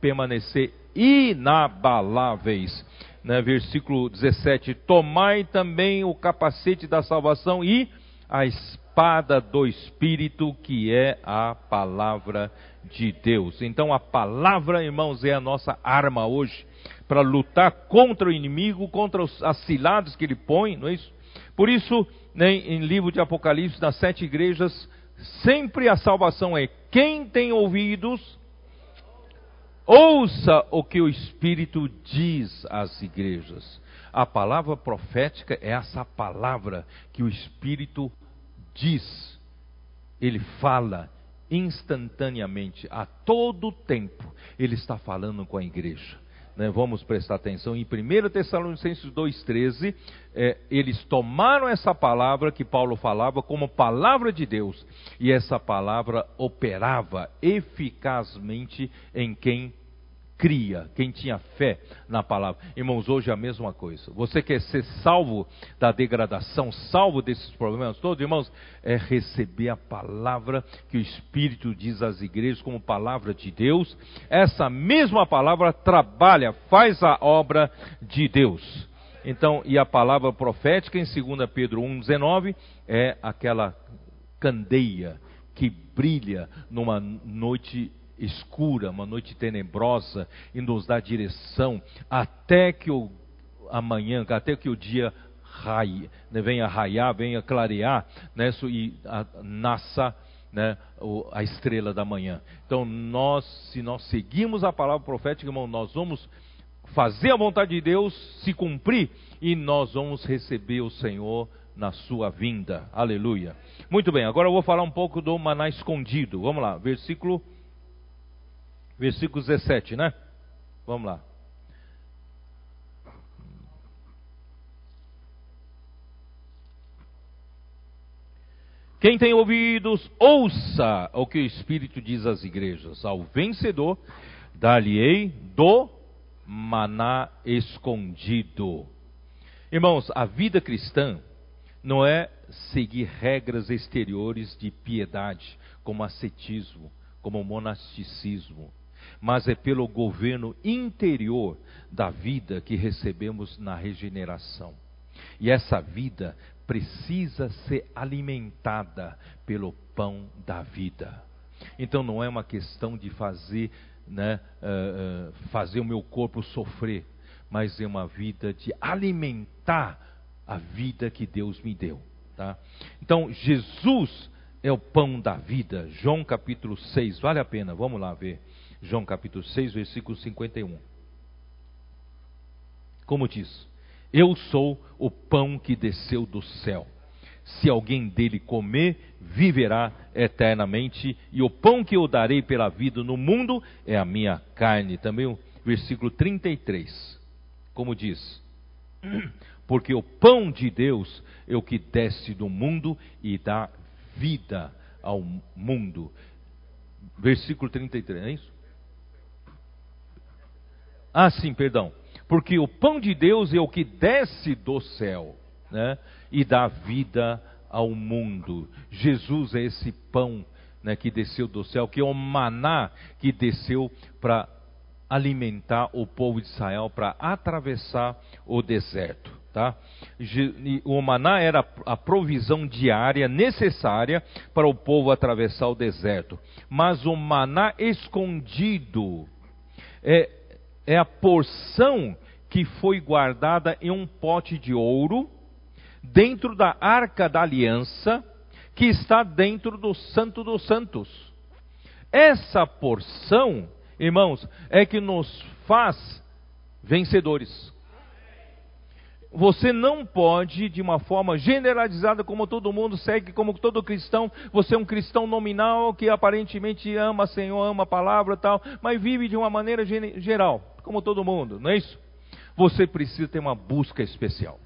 permanecer inabaláveis né, versículo 17: Tomai também o capacete da salvação e a espada do Espírito, que é a palavra de Deus. Então, a palavra, irmãos, é a nossa arma hoje para lutar contra o inimigo, contra os, as ciladas que ele põe, não é isso? Por isso, né, em livro de Apocalipse, nas sete igrejas, sempre a salvação é quem tem ouvidos Ouça o que o Espírito diz às igrejas. A palavra profética é essa palavra que o Espírito diz. Ele fala instantaneamente, a todo tempo. Ele está falando com a igreja. Né? Vamos prestar atenção em 1 Tessalonicenses 2,13. É, eles tomaram essa palavra que Paulo falava como palavra de Deus, e essa palavra operava eficazmente em quem cria, quem tinha fé na palavra. Irmãos, hoje é a mesma coisa. Você quer ser salvo da degradação, salvo desses problemas todos, irmãos, é receber a palavra que o Espírito diz às igrejas como palavra de Deus. Essa mesma palavra trabalha, faz a obra de Deus. Então, e a palavra profética em 2 Pedro 1,19 é aquela candeia que brilha numa noite escura, uma noite tenebrosa, e nos dá direção até que o amanhã, até que o dia raie, né, venha raiar, venha clarear, né, e a, nasça né, a estrela da manhã. Então, nós, se nós seguimos a palavra profética, irmão, nós vamos fazer a vontade de Deus se cumprir e nós vamos receber o Senhor na sua vinda. Aleluia. Muito bem, agora eu vou falar um pouco do maná escondido. Vamos lá, versículo versículo 17, né? Vamos lá. Quem tem ouvidos, ouça o que o Espírito diz às igrejas. Ao vencedor, dar-lhe-ei do maná escondido. Irmãos, a vida cristã não é seguir regras exteriores de piedade, como ascetismo, como monasticismo mas é pelo governo interior da vida que recebemos na regeneração. E essa vida precisa ser alimentada pelo pão da vida. Então não é uma questão de fazer, né, uh, fazer o meu corpo sofrer, mas é uma vida de alimentar a vida que Deus me deu. Tá? Então Jesus é o pão da vida. João capítulo 6, vale a pena, vamos lá ver. João capítulo 6, versículo 51. Como diz: Eu sou o pão que desceu do céu. Se alguém dele comer, viverá eternamente, e o pão que eu darei pela vida no mundo é a minha carne. Também o versículo 33, como diz: [clears throat] Porque o pão de Deus é o que desce do mundo e dá vida ao mundo. Versículo 33, é isso? Ah, sim, perdão. Porque o pão de Deus é o que desce do céu né, e dá vida ao mundo. Jesus é esse pão né, que desceu do céu, que é o maná que desceu para alimentar o povo de Israel, para atravessar o deserto. Tá? O maná era a provisão diária necessária para o povo atravessar o deserto. Mas o maná escondido é, é a porção que foi guardada em um pote de ouro dentro da arca da aliança que está dentro do Santo dos Santos. Essa porção, irmãos, é que nos faz vencedores. Você não pode, de uma forma generalizada, como todo mundo segue, como todo cristão, você é um cristão nominal que aparentemente ama Senhor, ama a palavra tal, mas vive de uma maneira geral, como todo mundo, não é isso? Você precisa ter uma busca especial.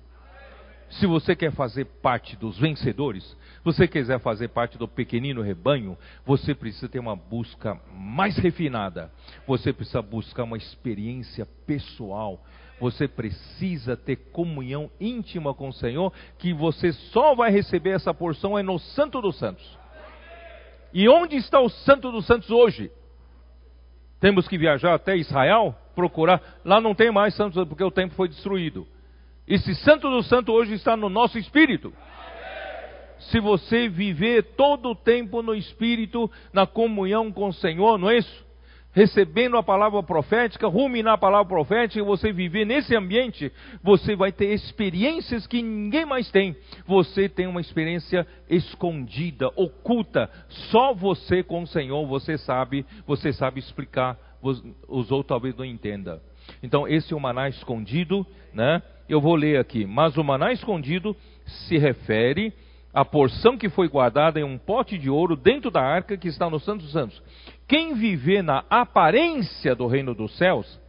Se você quer fazer parte dos vencedores, você quiser fazer parte do pequenino rebanho, você precisa ter uma busca mais refinada. Você precisa buscar uma experiência pessoal você precisa ter comunhão íntima com o Senhor, que você só vai receber essa porção é no Santo dos Santos. E onde está o Santo dos Santos hoje? Temos que viajar até Israel, procurar. Lá não tem mais Santo porque o templo foi destruído. Esse Santo do Santo hoje está no nosso espírito. Se você viver todo o tempo no espírito, na comunhão com o Senhor, não é isso? recebendo a palavra profética, ruminar a palavra profética, e você viver nesse ambiente, você vai ter experiências que ninguém mais tem. Você tem uma experiência escondida, oculta. Só você com o Senhor, você sabe, você sabe explicar, os, os outros talvez não entendam. Então, esse é o maná escondido, né? Eu vou ler aqui. Mas o maná escondido se refere à porção que foi guardada em um pote de ouro dentro da arca que está no Santo dos Santos. Quem viver na aparência do reino dos céus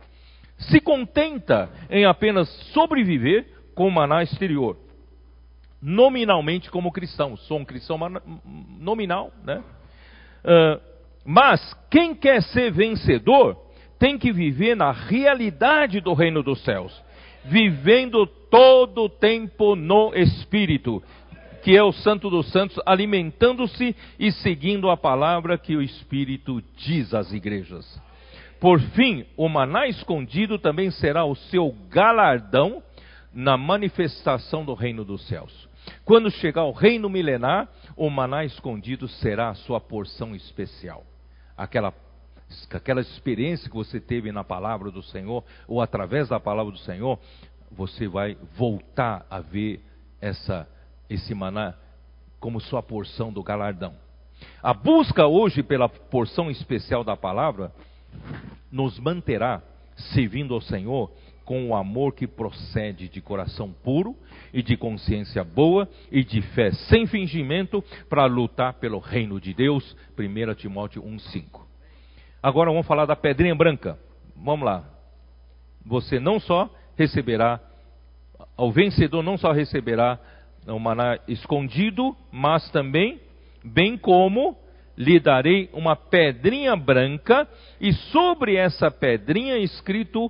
se contenta em apenas sobreviver com o maná exterior. Nominalmente como cristão. Sou um cristão nominal, né? Uh, mas quem quer ser vencedor tem que viver na realidade do reino dos céus, vivendo todo o tempo no Espírito, que é o Santo dos Santos, alimentando-se e seguindo a palavra que o Espírito diz às igrejas. Por fim, o maná escondido também será o seu galardão na manifestação do reino dos céus. Quando chegar o reino milenar, o maná escondido será a sua porção especial. Aquela, aquela experiência que você teve na palavra do Senhor, ou através da palavra do Senhor, você vai voltar a ver essa esse maná como sua porção do galardão. A busca hoje pela porção especial da palavra nos manterá servindo ao Senhor com o amor que procede de coração puro e de consciência boa e de fé sem fingimento para lutar pelo reino de Deus. 1 Timóteo 1,5. Agora vamos falar da pedrinha branca. Vamos lá. Você não só receberá, ao vencedor não só receberá o maná escondido, mas também, bem como lhe darei uma pedrinha branca, e sobre essa pedrinha escrito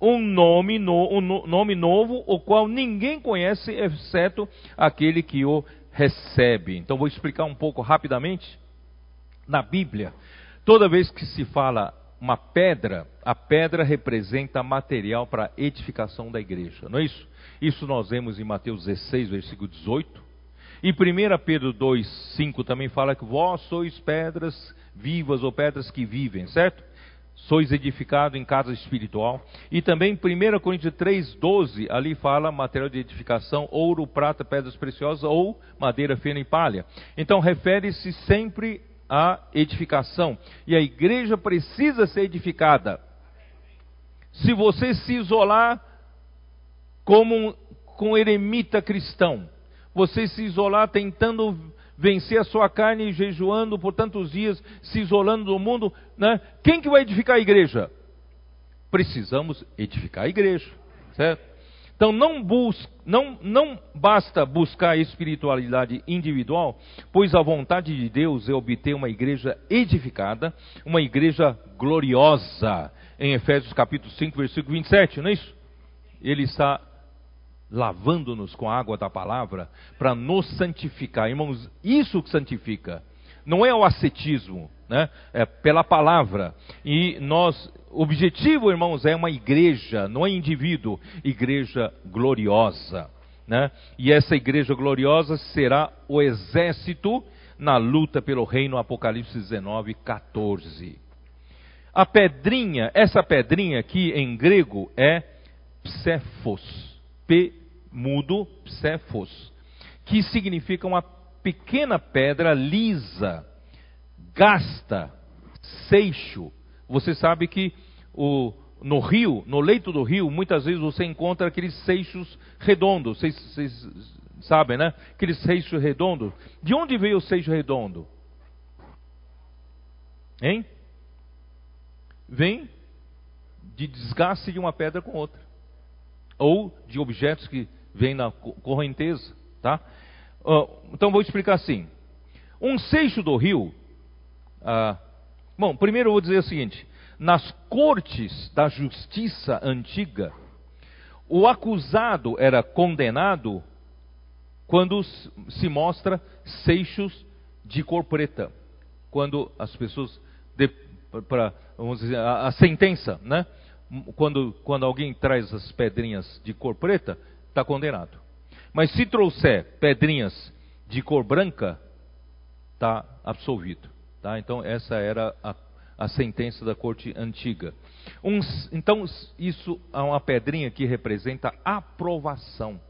um nome, no, um nome novo, o qual ninguém conhece, exceto aquele que o recebe. Então vou explicar um pouco rapidamente. Na Bíblia, toda vez que se fala uma pedra, a pedra representa material para edificação da igreja, não é isso? Isso nós vemos em Mateus 16, versículo 18. E 1 Pedro 2, 5 também fala que vós sois pedras vivas ou pedras que vivem, certo? Sois edificados em casa espiritual. E também 1 Coríntios 3, 12, ali fala material de edificação, ouro, prata, pedras preciosas ou madeira fina e palha. Então refere-se sempre à edificação. E a igreja precisa ser edificada. Se você se isolar como um, com um eremita cristão. você se isolar tentando vencer a sua carne, jejuando por tantos dias, se isolando do mundo, né? Quem que vai edificar a igreja? Precisamos edificar a igreja, certo? Então não, bus não, não basta buscar a espiritualidade individual, pois a vontade de Deus é obter uma igreja edificada, uma igreja gloriosa. Em Efésios capítulo 5, versículo 27, não é isso? Ele está lavando-nos com a água da palavra para nos santificar. Irmãos, isso que santifica. Não é o ascetismo, né? É pela palavra. E nós, o objetivo, irmãos, é uma igreja, não é indivíduo, igreja gloriosa, né? E essa igreja gloriosa será o exército na luta pelo reino, Apocalipse 19, 14. A pedrinha, essa pedrinha aqui em grego é psephos, P mudo, psephos, que significa uma pequena pedra lisa, gasta, seixo. Você sabe que o, no rio, no leito do rio, muitas vezes você encontra aqueles seixos redondos. Vocês, vocês sabem, né? Aqueles seixos redondos. De onde veio o seixo redondo? Hein? Vem de desgaste de uma pedra com outra ou de objetos que vêm na correnteza, tá? então vou explicar assim. Um seixo do rio, ah, bom, primeiro eu vou dizer o seguinte: nas cortes da justiça antiga, o acusado era condenado quando se mostra seixos de cor preta, quando as pessoas para vamos dizer a, a sentença, né? Quando, quando alguém traz as pedrinhas de cor preta, está condenado. Mas se trouxer pedrinhas de cor branca, está absolvido. Tá? Então, essa era a, a sentença da corte antiga. Um, então, isso é uma pedrinha que representa aprovação.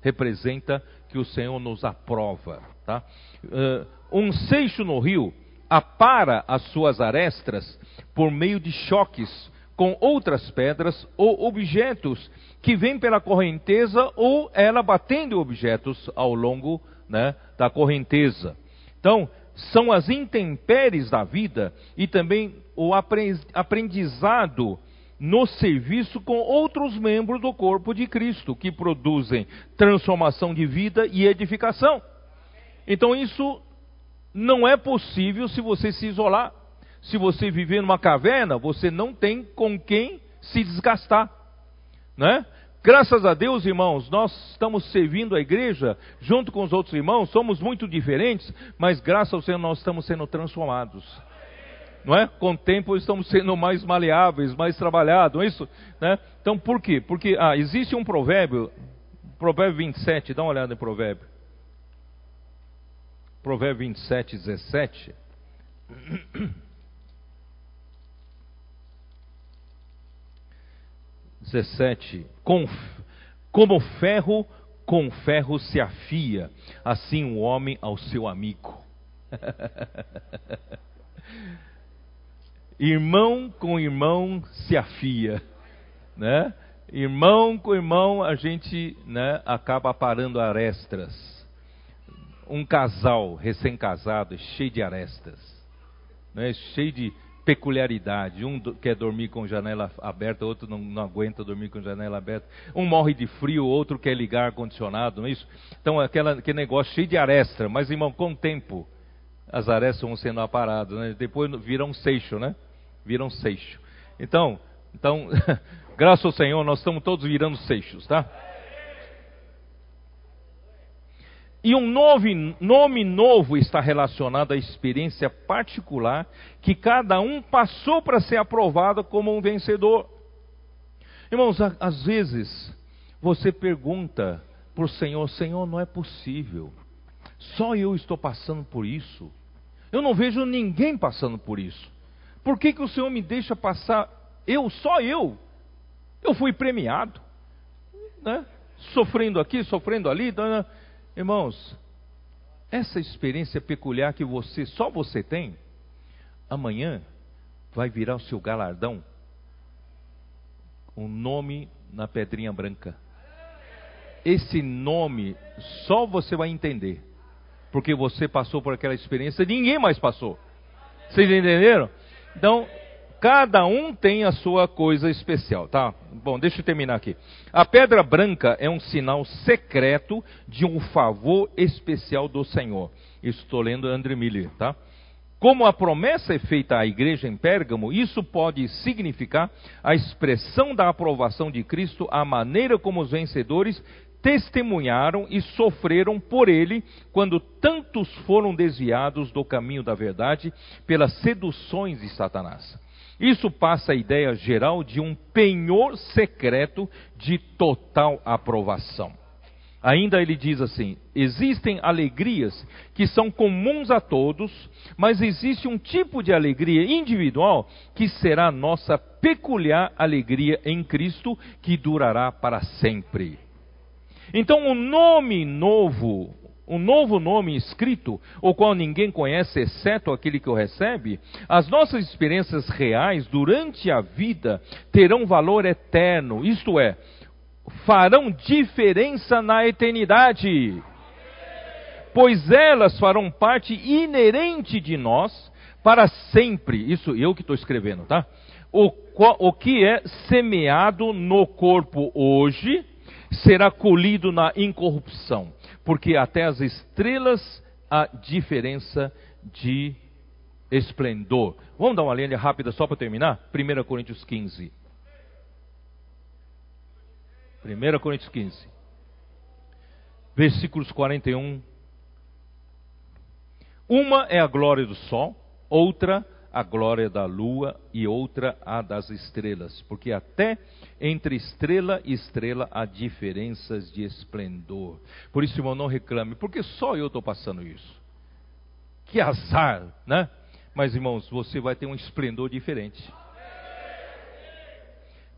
Representa que o Senhor nos aprova. Tá? Uh, um seixo no rio apara as suas arestas por meio de choques com outras pedras ou objetos que vêm pela correnteza ou ela batendo objetos ao longo né, da correnteza. Então, são as intempéries da vida e também o aprendizado no serviço com outros membros do corpo de Cristo, que produzem transformação de vida e edificação. Então, isso não é possível se você se isolar se você viver numa caverna, você não tem com quem se desgastar, né? Graças a Deus, irmãos, nós estamos servindo a igreja junto com os outros irmãos, somos muito diferentes, mas graças ao Senhor nós estamos sendo transformados. Não é? Com o tempo estamos sendo mais maleáveis, mais trabalhados, é isso? Né? Então por quê? Porque ah, existe um provérbio, provérbio 27, dá uma olhada em provérbio. Provérbio 27, 17. [clears throat] 17. Com, como ferro com ferro se afia, assim o homem ao seu amigo. [laughs] irmão com irmão se afia, né? Irmão com irmão a gente, né, acaba parando arestas. Um casal recém-casado cheio de arestas, né? Cheio de peculiaridade. Um quer dormir com janela aberta, outro não, não, aguenta dormir com janela aberta. Um morre de frio, outro quer ligar ar-condicionado, não é isso? Então, aquela, aquele negócio cheio de aresta. Mas, irmão, com o tempo, as arestas vão sendo aparadas, né? Depois viram um seixo, né? Viram um seixo. Então, então [laughs] graças ao Senhor, nós estamos todos virando seixos, tá? E um nome novo está relacionado à experiência particular que cada um passou para ser aprovado como um vencedor. Irmãos, às vezes você pergunta para o Senhor: Senhor, não é possível. Só eu estou passando por isso. Eu não vejo ninguém passando por isso. Por que, que o Senhor me deixa passar? Eu, só eu. Eu fui premiado, né? Sofrendo aqui, sofrendo ali. Né? Irmãos, essa experiência peculiar que você, só você tem, amanhã vai virar o seu galardão. Um nome na pedrinha branca. esse nome só você vai entender. Porque você passou por aquela experiência, ninguém mais passou. Vocês entenderam? Então, cada um tem a sua coisa especial, tá? Bom, deixa eu terminar aqui. A pedra branca é um sinal secreto de um favor especial do Senhor. Isso estou lendo André Miller, tá? Como a promessa é feita à igreja em Pérgamo, isso pode significar a expressão da aprovação de Cristo à maneira como os vencedores testemunharam e sofreram por ele quando tantos foram desviados do caminho da verdade pelas seduções de Satanás. Isso passa a ideia geral de um penhor secreto de total aprovação. Ainda ele diz assim: existem alegrias que são comuns a todos, mas existe um tipo de alegria individual que será nossa peculiar alegria em Cristo, que durará para sempre. Então, o nome novo, um novo nome escrito, o qual ninguém conhece exceto aquele que o recebe, as nossas experiências reais durante a vida terão valor eterno, isto é, farão diferença na eternidade, pois elas farão parte inerente de nós para sempre. Isso eu que estou escrevendo, tá? O, o que é semeado no corpo hoje será colhido na incorrupção, porque até as estrelas há diferença de esplendor. Vamos dar uma linha rápida só para terminar? 1 Coríntios 15. 1 Coríntios 15, versículos 41. Uma é a glória do sol, outra a glória da lua e outra a das estrelas, porque até entre estrela e estrela há diferenças de esplendor. Por isso, irmão, não reclame, porque só eu estou passando isso. Que azar, né? Mas, irmãos, você vai ter um esplendor diferente.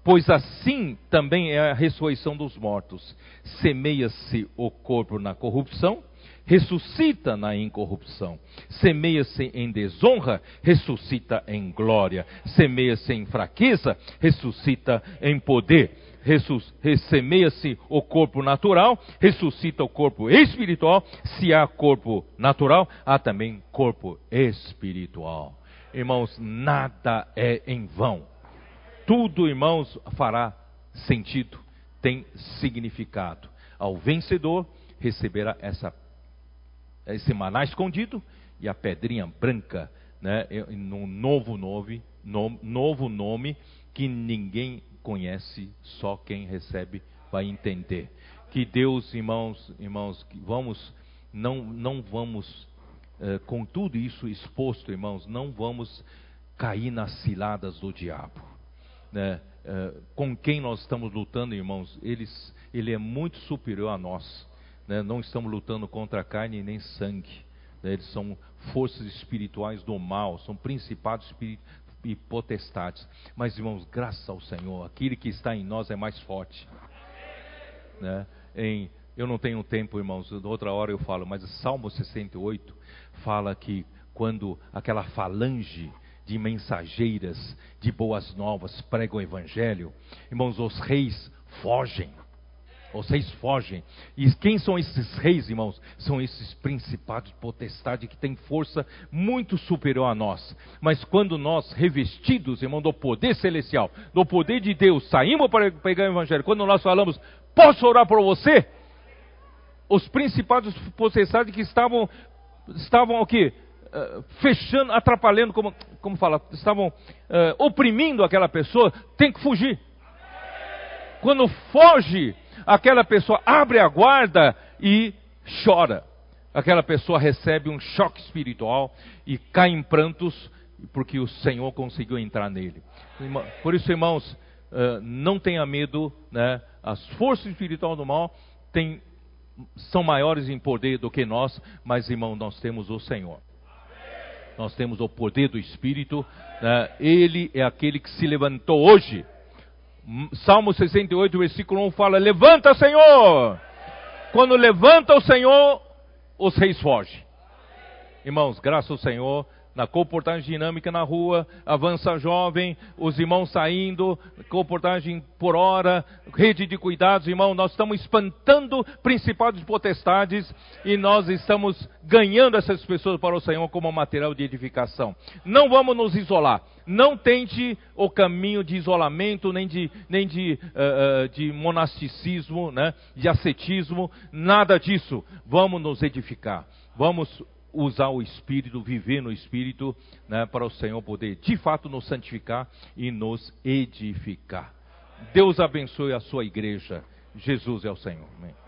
Pois assim também é a ressurreição dos mortos. Semeia-se o corpo na corrupção, ressuscita na incorrupção. Semeia-se em desonra, ressuscita em glória. Semeia-se em fraqueza, ressuscita em poder. Semeia-se o corpo natural, ressuscita o corpo espiritual. Se há corpo natural, há também corpo espiritual. Irmãos, nada é em vão tudo, irmãos, fará sentido, tem significado. Ao vencedor receberá essa, esse maná escondido e a pedrinha branca, né, num novo nome, novo nome que ninguém conhece, só quem recebe vai entender. Que Deus, irmãos, irmãos, vamos, não, não vamos, eh, com tudo isso exposto, irmãos, não vamos cair nas ciladas do diabo né, é, com quem nós estamos lutando, irmãos, eles, ele é muito superior a nós. Né? Não estamos lutando contra carne nem sangue. Né? Eles são forças espirituais do mal, são principados e potestades. Mas, irmãos, graças ao Senhor, aquele que está em nós é mais forte. Né? Em, eu não tenho tempo, irmãos, outra hora eu falo, mas Salmo 68 fala que quando aquela falange de mensageiras de boas novas pregam o evangelho, irmãos, os reis fogem. Reis fogem. E quem são esses reis, irmãos? São esses principados de potestade que têm força muito superior a nós. Mas quando nós, revestidos, irmão, do poder celestial, do poder de Deus, saímos para pegar o evangelho, quando nós falamos, posso orar por você? Os principados potestades que estavam, estavam o quê? Uh, fechando, atrapalhando, como, como fala, estavam uh, oprimindo aquela pessoa, tem que fugir. Quando foge, aquela pessoa abre a guarda e chora. Aquela pessoa recebe um choque espiritual e cai em prantos porque o Senhor conseguiu entrar nele. Por isso, irmãos, uh, não tenha medo, né? As forças espirituais do mal têm, são maiores em poder do que nós, mas, irmão, nós temos o Senhor nós temos o poder do Espírito, né? ele é aquele que se levantou hoje. Salmo 68, versículo 1 fala: Levanta, Senhor! Quando levanta o Senhor, os reis fogem. Irmãos, graças ao Senhor, na comportagem dinâmica na rua, avança jovem, os irmãos saindo, comportagem por hora, rede de cuidados, irmão, nós estamos espantando principados e potestades e nós estamos ganhando essas pessoas para o Senhor como material de edificação. Não vamos nos isolar. Não tente o caminho de isolamento, nem de, nem de, uh, de monasticismo, né, de ascetismo, nada disso. Vamos nos edificar. Vamos usar o Espírito, viver no Espírito, né, para o Senhor poder de fato nos santificar e nos edificar. Deus abençoe a sua igreja. Jesus é o Senhor. Amém.